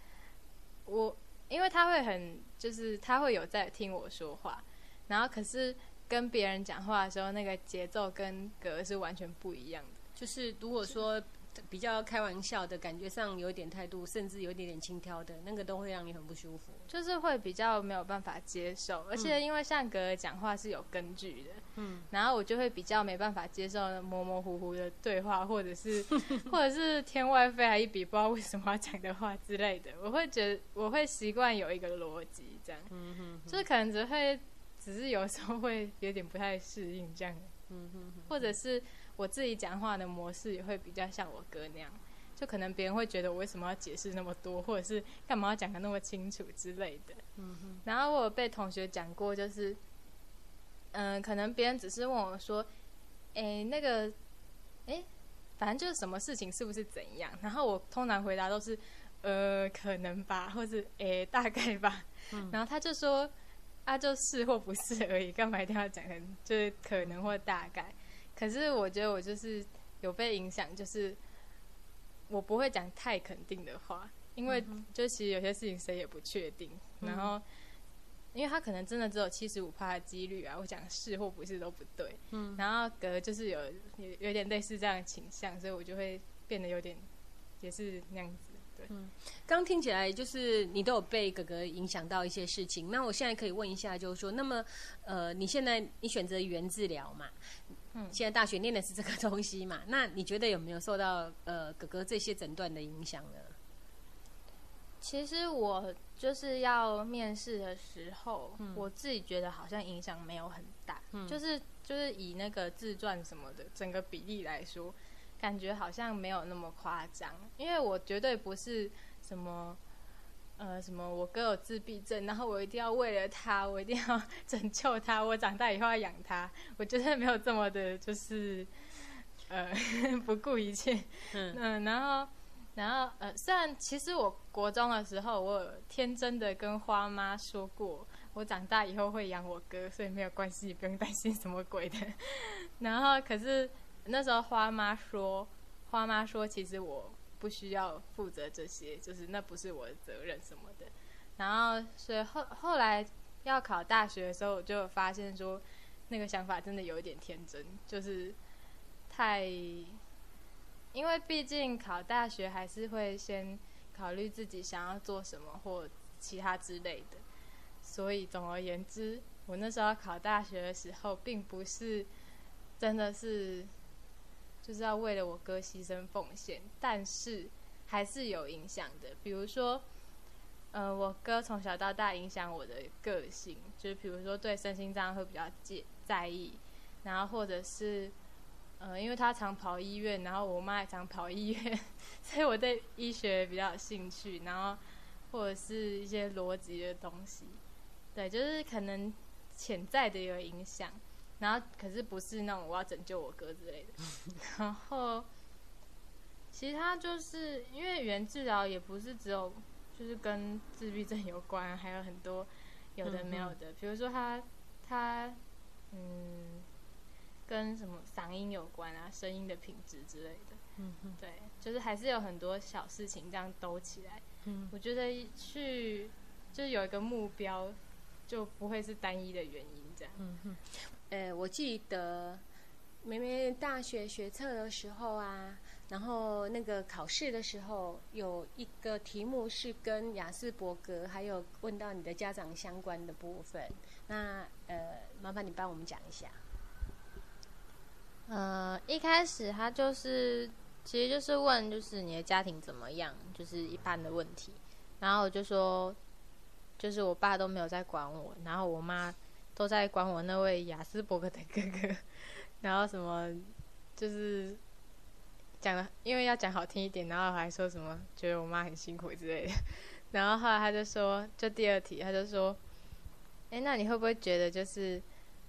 我，因为他会很，就是他会有在听我说话，然后可是跟别人讲话的时候，那个节奏跟格是完全不一样的。就是如果说比较开玩笑的感觉上有一点态度，甚至有一点点轻佻的那个，都会让你很不舒服。就是会比较没有办法接受，而且因为像格尔讲话是有根据的，嗯，然后我就会比较没办法接受模模糊糊的对话，或者是 或者是天外飞来一笔不知道为什么要讲的话之类的，我会觉得我会习惯有一个逻辑这样，嗯哼，就是可能只会只是有时候会有点不太适应这样，嗯哼，或者是我自己讲话的模式也会比较像我哥那样。就可能别人会觉得我为什么要解释那么多，或者是干嘛要讲的那么清楚之类的。嗯哼，然后我有被同学讲过，就是，嗯、可能别人只是问我说，诶，那个，诶，反正就是什么事情是不是怎样？然后我通常回答都是，呃，可能吧，或是诶，大概吧。嗯然后他就说，啊，就是或不是而已，干嘛一定要讲成就是可能或大概？可是我觉得我就是有被影响，就是我不会讲太肯定的话，因为就其实有些事情谁也不确定，然后因为他可能真的只有七十五趴的几率啊，我讲是或不是都不对，嗯然后格就是有有有点类似这样的倾向，所以我就会变得有点也是那样子，对，刚听起来就是你都有被哥哥影响到一些事情。那我现在可以问一下，就是说，那么呃，你现在你选择语言治疗嘛？嗯现在大学念的是这个东西嘛？那你觉得有没有受到呃哥哥这些诊断的影响呢？其实我就是要面试的时候，嗯我自己觉得好像影响没有很大，嗯就是就是以那个自传什么的整个比例来说，感觉好像没有那么夸张。因为我绝对不是什么呃什么我哥有自闭症，然后我一定要为了他，我一定要 拯救他，我长大以后要养他，我觉得没有这么的，就是呃 不顾一切。嗯嗯，然后，然后，呃，虽然其实我国中的时候，我有天真的跟花妈说过，我长大以后会养我哥，所以没有关系，不用担心什么鬼的。然后，可是那时候花妈说，花妈说，其实我不需要负责这些，就是那不是我的责任什么的。然后，所以后后来要考大学的时候，我就发现说，那个想法真的有一点天真，就是太因为毕竟考大学还是会先考虑自己想要做什么或其他之类的，所以总而言之，我那时候考大学的时候，并不是真的是就是要为了我哥牺牲奉献，但是还是有影响的。比如说，呃，我哥从小到大影响我的个性，就是比如说对身心障碍会比较介在意，然后或者是。呃，因为他常跑医院，然后我妈也常跑医院，所以我对医学比较有兴趣，然后或者是一些逻辑的东西，对，就是可能潜在的有影响，然后可是不是那种我要拯救我哥之类的，然后其他就是因为语言治疗也不是只有就是跟自闭症有关，还有很多有的没有的，比如说他他嗯。跟什么嗓音有关啊，声音的品质之类的。嗯哼，对，就是还是有很多小事情这样兜起来。嗯我觉得去就是有一个目标，就不会是单一的原因这样。嗯哼，呃，我记得明明大学学测的时候啊，然后那个考试的时候，有一个题目是跟雅斯伯格还有问到你的家长相关的部分。那呃，麻烦你帮我们讲一下。呃，一开始他就是，其实就是问，就是你的家庭怎么样，就是一般的问题。然后我就说，就是我爸都没有在管我，然后我妈都在管我那位雅斯伯格的哥哥。然后什么，就是讲的，因为要讲好听一点，然后还说什么觉得我妈很辛苦之类的。然后后来他就说，就第二题，他就说，哎，那你会不会觉得就是，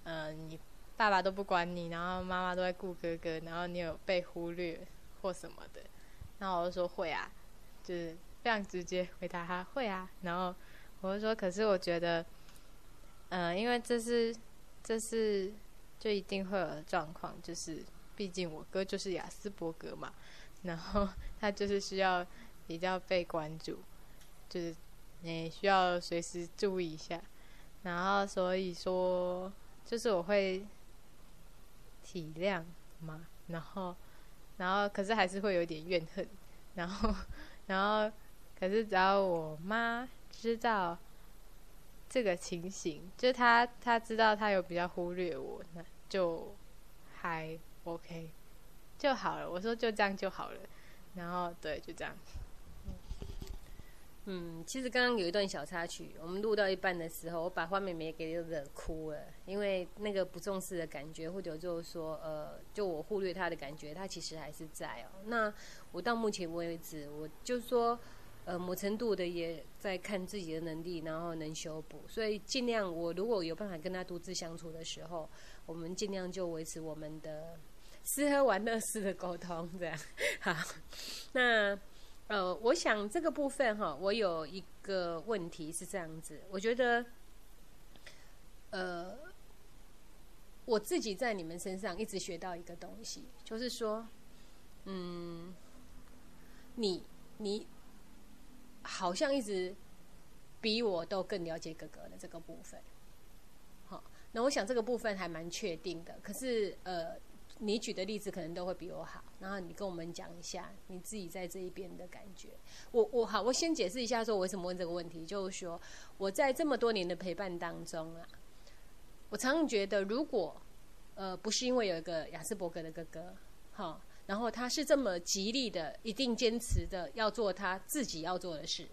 呃，你爸爸都不管你，然后妈妈都在顾哥哥，然后你有被忽略或什么的，然后我就说会啊，就是非常直接回答他会啊，然后我就说可是我觉得，嗯、因为这是这是就一定会有状况，就是毕竟我哥就是雅斯伯格嘛，然后他就是需要比较被关注，就是你需要随时注意一下，然后所以说就是我会体谅嘛，然后然后可是还是会有点怨恨，然后然后可是只要我妈知道。这个情形，就他他知道他有比较忽略我，那就还 OK 就好了。我说就这样就好了，然后对，就这样。嗯，其实刚刚有一段小插曲，我们录到一半的时候，我把花妹妹给惹哭了，因为那个不重视的感觉，或者就是说，呃，就我忽略她的感觉，她其实还是在哦。那我到目前为止，我就说。呃，某程度的也在看自己的能力，然后能修补，所以尽量我如果有办法跟他独自相处的时候，我们尽量就维持我们的吃喝玩乐式的沟通，这样 好。那呃，我想这个部分哈，我有一个问题是这样子，我觉得呃，我自己在你们身上一直学到一个东西，就是说，嗯，你你。好像一直比我都更了解哥哥的这个部分，好，那我想这个部分还蛮确定的。可是呃，你举的例子可能都会比我好，然后你跟我们讲一下你自己在这一边的感觉。我我好，我先解释一下说我为什么问这个问题，就是说我在这么多年的陪伴当中啊，我常常觉得如果呃不是因为有一个雅斯伯格的哥哥，好。然后他是这么极力的，一定坚持的要做他自己要做的事，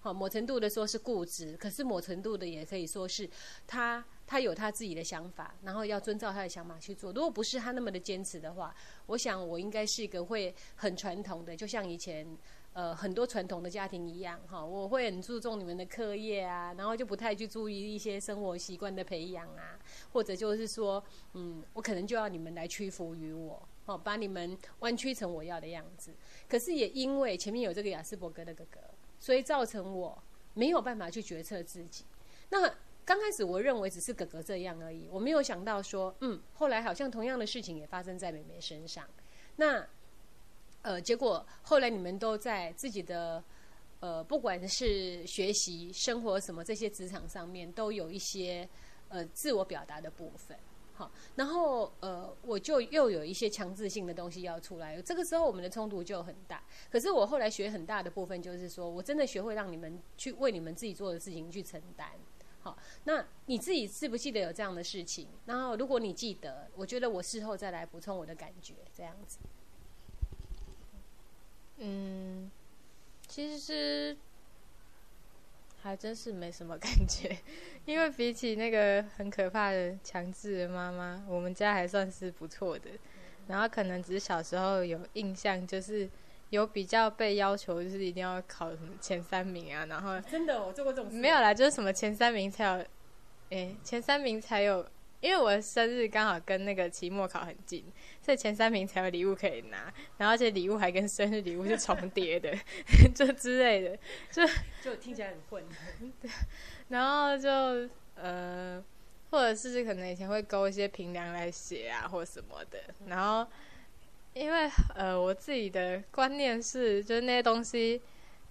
好，某程度的说是固执，可是某程度的也可以说是他他有他自己的想法，然后要遵照他的想法去做。如果不是他那么的坚持的话，我想我应该是一个会很传统的，就像以前呃很多传统的家庭一样，哈，我会很注重你们的课业啊，然后就不太去注意一些生活习惯的培养啊，或者就是说，嗯，我可能就要你们来屈服于我。哦，把你们弯曲成我要的样子。可是也因为前面有这个雅斯伯格的哥哥，所以造成我没有办法去决策自己。那刚开始我认为只是哥哥这样而已，我没有想到说，嗯，后来好像同样的事情也发生在妹妹身上。那呃，结果后来你们都在自己的呃，不管是学习、生活什么这些职场上面，都有一些呃自我表达的部分。然后呃，我就又有一些强制性的东西要出来，这个时候我们的冲突就很大。可是我后来学很大的部分，就是说我真的学会让你们去为你们自己做的事情去承担。好，那你自己记不记得有这样的事情？然后如果你记得，我觉得我事后再来补充我的感觉，这样子。嗯，其实是。还真是没什么感觉，因为比起那个很可怕的强制的妈妈，我们家还算是不错的。然后可能只是小时候有印象，就是有比较被要求，就是一定要考什么前三名啊。然后真的，我做过这种事。没有啦，就是什么前三名才有，哎，前三名才有。因为我的生日刚好跟那个期末考很近，所以前三名才有礼物可以拿，然后而且礼物还跟生日礼物是重叠的，就之类的，就就听起来很混。对，然后就呃，或者是可能以前会勾一些平梁来写啊，或什么的。然后因为呃，我自己的观念是，就是那些东西。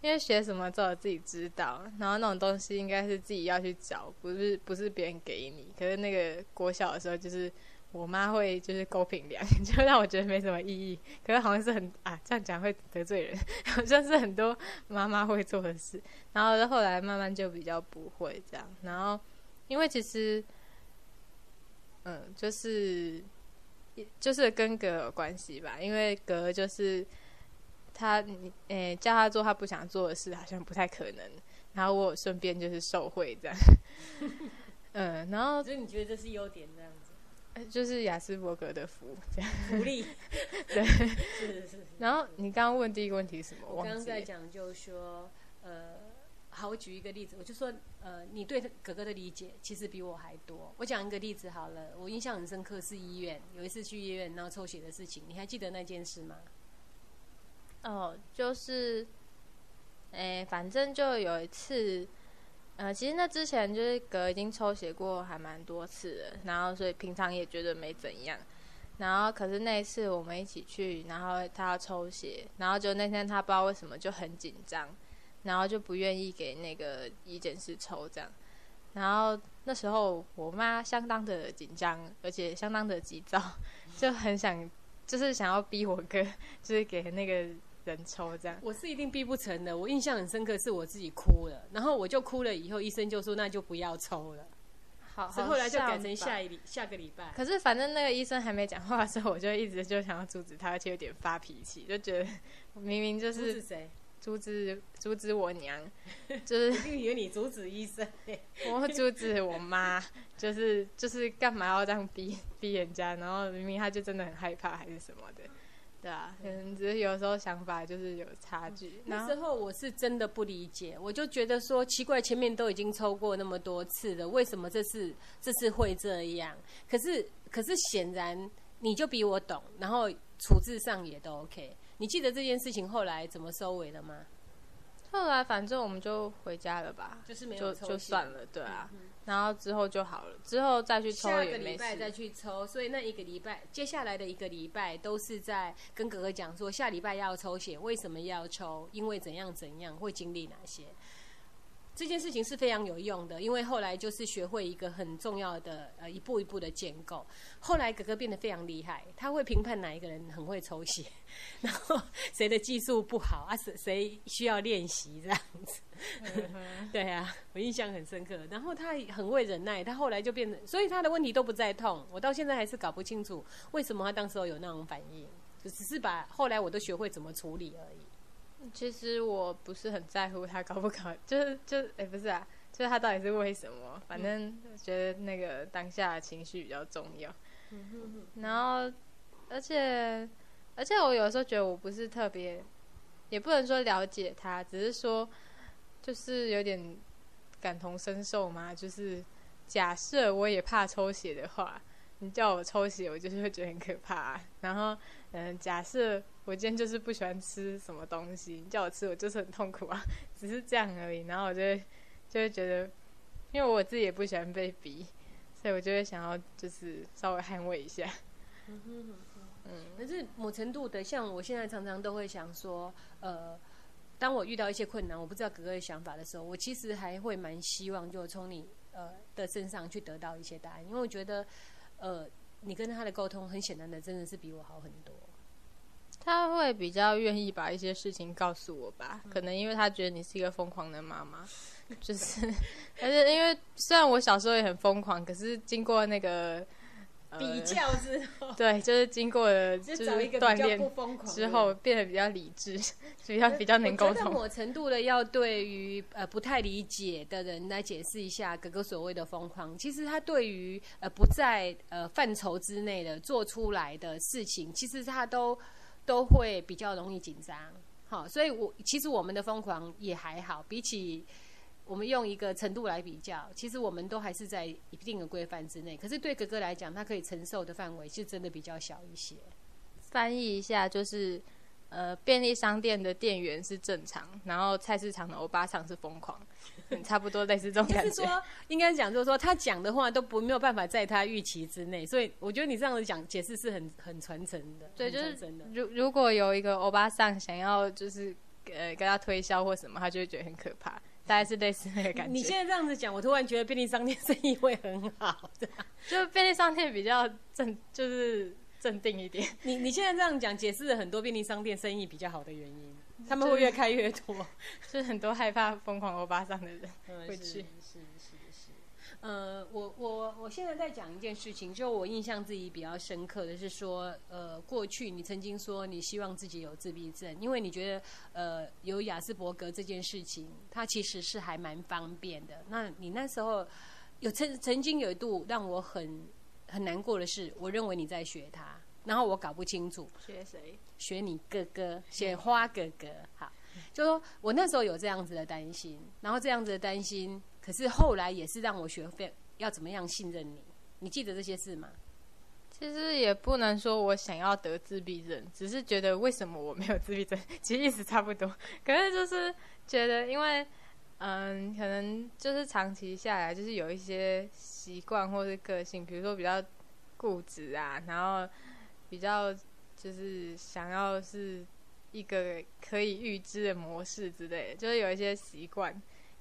因为学什么只有自己知道，然后那种东西应该是自己要去找，不是不是别人给你。可是那个国小的时候，就是我妈会就是勾品粮，就让我觉得没什么意义。可是好像是很啊，这样讲会得罪人，好像是很多妈妈会做的事。然后后来慢慢就比较不会这样。然后因为其实，嗯，就是就是跟格有关系吧，因为格就是。他你诶叫他做他不想做的事，好像不太可能。然后我顺便就是受贿这样，嗯，然后所以你觉得这是优点这样子？就是雅斯伯格的福这样福利，对，是是。然后你刚刚问第一个问题是什么？我刚刚在讲就是说，呃，好，我举一个例子，我就说，呃，你对哥哥的理解其实比我还多。我讲一个例子好了，我印象很深刻是医院，有一次去医院然后抽血的事情，你还记得那件事吗？哦，就是，诶，反正就有一次，呃，其实那之前就是哥已经抽血过还蛮多次了，然后所以平常也觉得没怎样，然后可是那一次我们一起去，然后他要抽血，然后就那天他不知道为什么就很紧张，然后就不愿意给那个医检室抽这样。然后那时候我妈相当的紧张，而且相当的急躁，就很想就是想要逼我哥，就是给那个人抽这样。我是一定逼不成的。我印象很深刻，是我自己哭了，然后我就哭了，以后医生就说那就不要抽了，好，所以后来就改成下一礼下个礼拜。可是反正那个医生还没讲话的时候，我就一直就想要阻止他，而且有点发脾气，就觉得明明就是阻止谁？阻止阻止我娘，就是一定以为你阻止医生。我阻止我妈，就是就是干嘛要这样逼逼人家？然后明明他就真的很害怕还是什么的，对啊，可能只是有时候想法就是有差距。那时候我是真的不理解，我就觉得说奇怪，前面都已经抽过那么多次了，为什么这次这次会这样？可是可是显然你就比我懂，然后处置上也都 OK。你记得这件事情后来怎么收尾的吗？后来反正我们就回家了吧，就是没有就抽血就算了，对啊。然后之后就好了，之后再去抽下也没个礼拜再。去抽，所以那一个礼拜，接下来的一个礼拜都是在跟哥哥讲说，下礼拜要抽血，为什么要抽？因为怎样怎样，会经历哪些？这件事情是非常有用的，因为后来就是学会一个很重要的呃一步一步的建构。后来哥哥变得非常厉害，他会评判哪一个人很会抽血，然后谁的技术不好啊，谁谁需要练习这样子。对啊，我印象很深刻。然后他很会忍耐，他后来就变得，所以他的问题都不再痛。我到现在还是搞不清楚为什么他当时候有那种反应，就只是把后来我都学会怎么处理而已。其实我不是很在乎他搞不搞，就是就哎、不是啊，就是他到底是为什么？反正觉得那个当下的情绪比较重要。然后，而且而且我有时候觉得我不是特别，也不能说了解他，只是说就是有点感同身受嘛。就是假设我也怕抽血的话，你叫我抽血，我就是会觉得很可怕啊、然后，嗯，假设我今天就是不喜欢吃什么东西，你叫我吃，我就是很痛苦啊，只是这样而已。然后我就会就会觉得，因为我自己也不喜欢被逼，所以我就会想要就是稍微捍卫一下。嗯哼哼哼，嗯可是某程度的，像我现在常常都会想说，呃，当我遇到一些困难，我不知道哥哥的想法的时候，我其实还会蛮希望，就从你呃的身上去得到一些答案，因为我觉得，呃，你跟他的沟通，很显然的真的是比我好很多。他会比较愿意把一些事情告诉我吧，可能因为他觉得你是一个疯狂的妈妈，就是，而且因为虽然我小时候也很疯狂，可是经过那个、呃、比较之后，对，就是经过了就就是一个锻炼不疯狂之后，变得比较理智，比较比较能沟通。我程度的要对于呃不太理解的人来解释一下哥哥所谓的疯狂。其实他对于呃不在呃范畴之内的做出来的事情，其实他都都会比较容易紧张。好，所以我其实我们的疯狂也还好，比起我们用一个程度来比较，其实我们都还是在一定的规范之内。可是对哥哥来讲，他可以承受的范围是真的比较小一些。翻译一下，就是呃，便利商店的店员是正常，然后菜市场的欧巴桑是疯狂，嗯差不多类似这种感觉。是说，应该讲就是说，他讲的话都不没有办法在他预期之内，所以我觉得你这样子讲解释是很很传承的，对，就是真的。如如果有一个欧巴桑想要就是呃跟他推销或什么，他就会觉得很可怕，大概是类似那个感觉。你现在这样子讲，我突然觉得便利商店生意会很好。这样就便利商店比较镇，就是镇定一点。你你现在这样讲，解释了很多便利商店生意比较好的原因，他们会越开越多。就是很多害怕疯狂欧巴桑的人会去。是是是是。呃，我我我现在在讲一件事情，就我印象自己比较深刻的是说，呃，过去你曾经说你希望自己有自闭症，因为你觉得呃有雅斯伯格这件事情，它其实是还蛮方便的。那你那时候有曾曾经有一度让我很很难过的是，我认为你在学他，然后我搞不清楚，学谁？学你哥哥，学花哥哥。好，就说我那时候有这样子的担心，然后这样子的担心，可是后来也是让我学会要怎么样信任你。你记得这些事吗？其实也不能说我想要得自闭症，只是觉得为什么我没有自闭症，其实意思差不多。可是就是觉得，因为嗯，可能就是长期下来，就是有一些习惯或是个性，比如说比较固执啊，然后比较就是想要是一个可以预知的模式之类的，就是有一些习惯，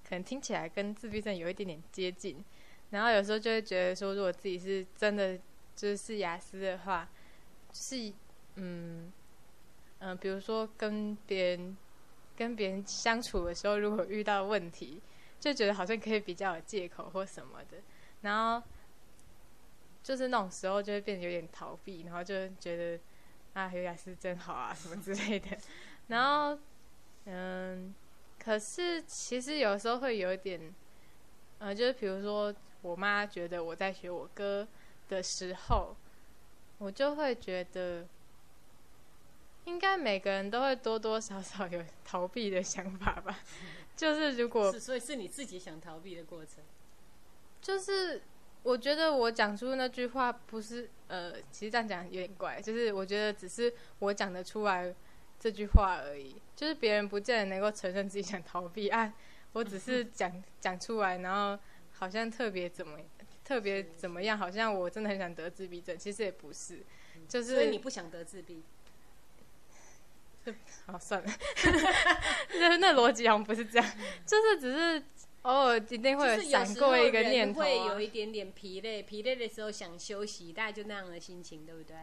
可能听起来跟自闭症有一点点接近。然后有时候就会觉得说，如果自己是真的就是雅思的话，是嗯嗯，比如说跟别人跟别人相处的时候，如果遇到问题，就觉得好像可以比较有借口或什么的，然后就是那种时候就会变得有点逃避，然后就觉得啊有雅思真好啊什么之类的，然后嗯，可是其实有时候会有一点，呃，就是比如说。我妈觉得我在学我哥的时候，我就会觉得，应该每个人都会多多少少有逃避的想法吧。就是如果，所以是你自己想逃避的过程。就是我觉得我讲出那句话不是呃，其实这样讲有点怪。就是我觉得只是我讲得出来这句话而已。就是别人不见得能够承认自己想逃避啊，我只是 讲讲出来，然后。好像特别怎么特别怎么样？好像我真的很想得自闭症，其实也不是，就是所以你不想得自闭。好算了，那那逻辑好像不是这样，就是只是偶尔一定会闪过一个念头，会有一点点疲累，疲累的时候想休息，大概就那样的心情，对不对？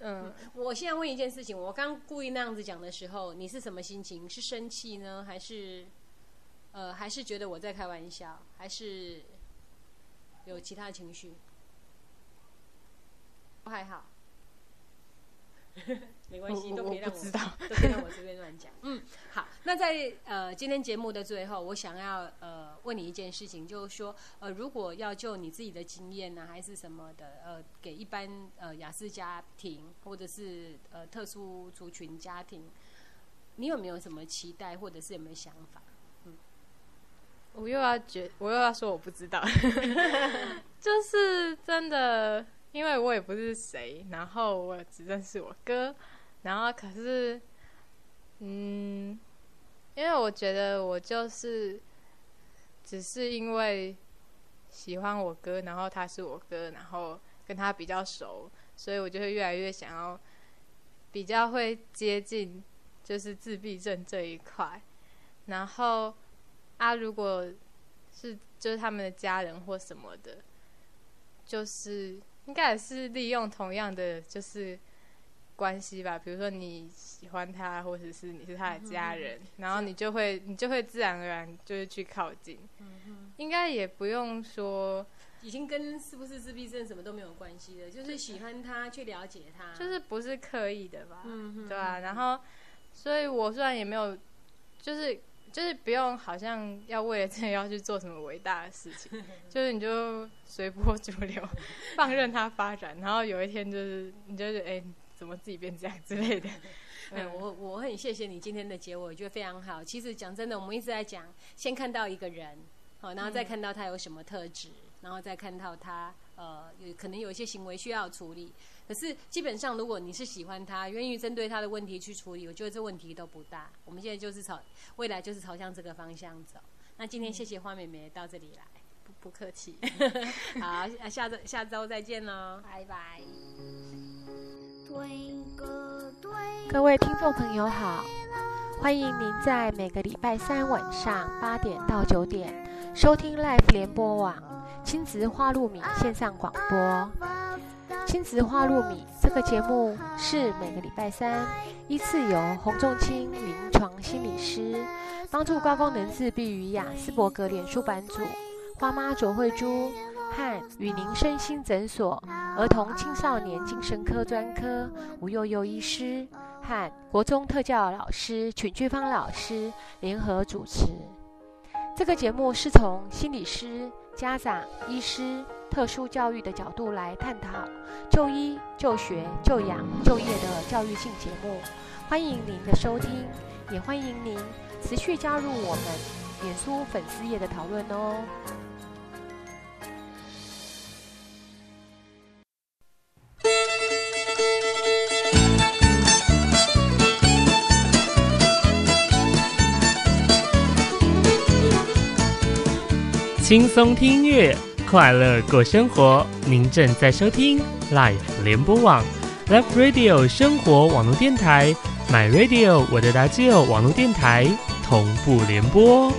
嗯，我现在问一件事情，我刚故意那样子讲的时候，你是什么心情？是生气呢，还是？呃，还是觉得我在开玩笑，还是有其他情绪？都还好，没关系，都可以让我知道，都可以让我随便乱讲。嗯，好，那在呃今天节目的最后，我想要呃问你一件事情，就是说呃如果要就你自己的经验呢，还是什么的呃，给一般呃雅思家庭或者是呃特殊族群家庭，你有没有什么期待，或者是有没有想法？嗯我又要觉，我又要说我不知道，就是真的，因为我也不是谁，然后我只认识我哥，然后可是，嗯，因为我觉得我就是只是因为喜欢我哥，然后他是我哥，然后跟他比较熟，所以我就会越来越想要比较会接近，就是自闭症这一块，然后。啊，如果是就是他们的家人或什么的，就是应该也是利用同样的就是关系吧。比如说你喜欢他，或者是你是他的家人，然后你就会你就会自然而然就是去靠近。应该也不用说，已经跟是不是自闭症什么都没有关系的，就是喜欢他去了解他，就是不是刻意的吧？对啊，然后，所以我虽然也没有，就是。就是不用，好像要为了这个要去做什么伟大的事情，就是你就随波逐流，放任它发展，然后有一天就是你就是哎，怎么自己变这样之类的。哎，我我很谢谢你今天的结尾，我觉得非常好。其实讲真的，我们一直在讲，先看到一个人，好，然后再看到他有什么特质，然后再看到他呃，有可能有一些行为需要处理。可是基本上，如果你是喜欢他，愿意针对他的问题去处理，我觉得这问题都不大。我们现在就是朝未来就是朝向这个方向走。那今天谢谢花妹妹到这里来，不 不客气。好，下周下周再见喽，拜拜。各位听众朋友好，欢迎您在每个礼拜三晚上八点到九点收听 Life 联播网亲子花露米线上广播。亲子花露米这个节目是每个礼拜三依次由洪仲清临床心理师帮助高功能自闭与雅斯伯格脸书版主花妈卓慧珠和与您身心诊所儿童青少年精神科专科吴幼幼医师和国中特教老师群聚芳老师联合主持。这个节目是从心理师、家长、医师。特殊教育的角度来探讨就医、就学、就养、就业的教育性节目，欢迎您的收听，也欢迎您持续加入我们脸书粉丝页的讨论哦。轻松听音乐。快乐过生活，您正在收听 Life 联播网 Love Radio 生活网络电台，My Radio 我的大舅网络电台同步联播。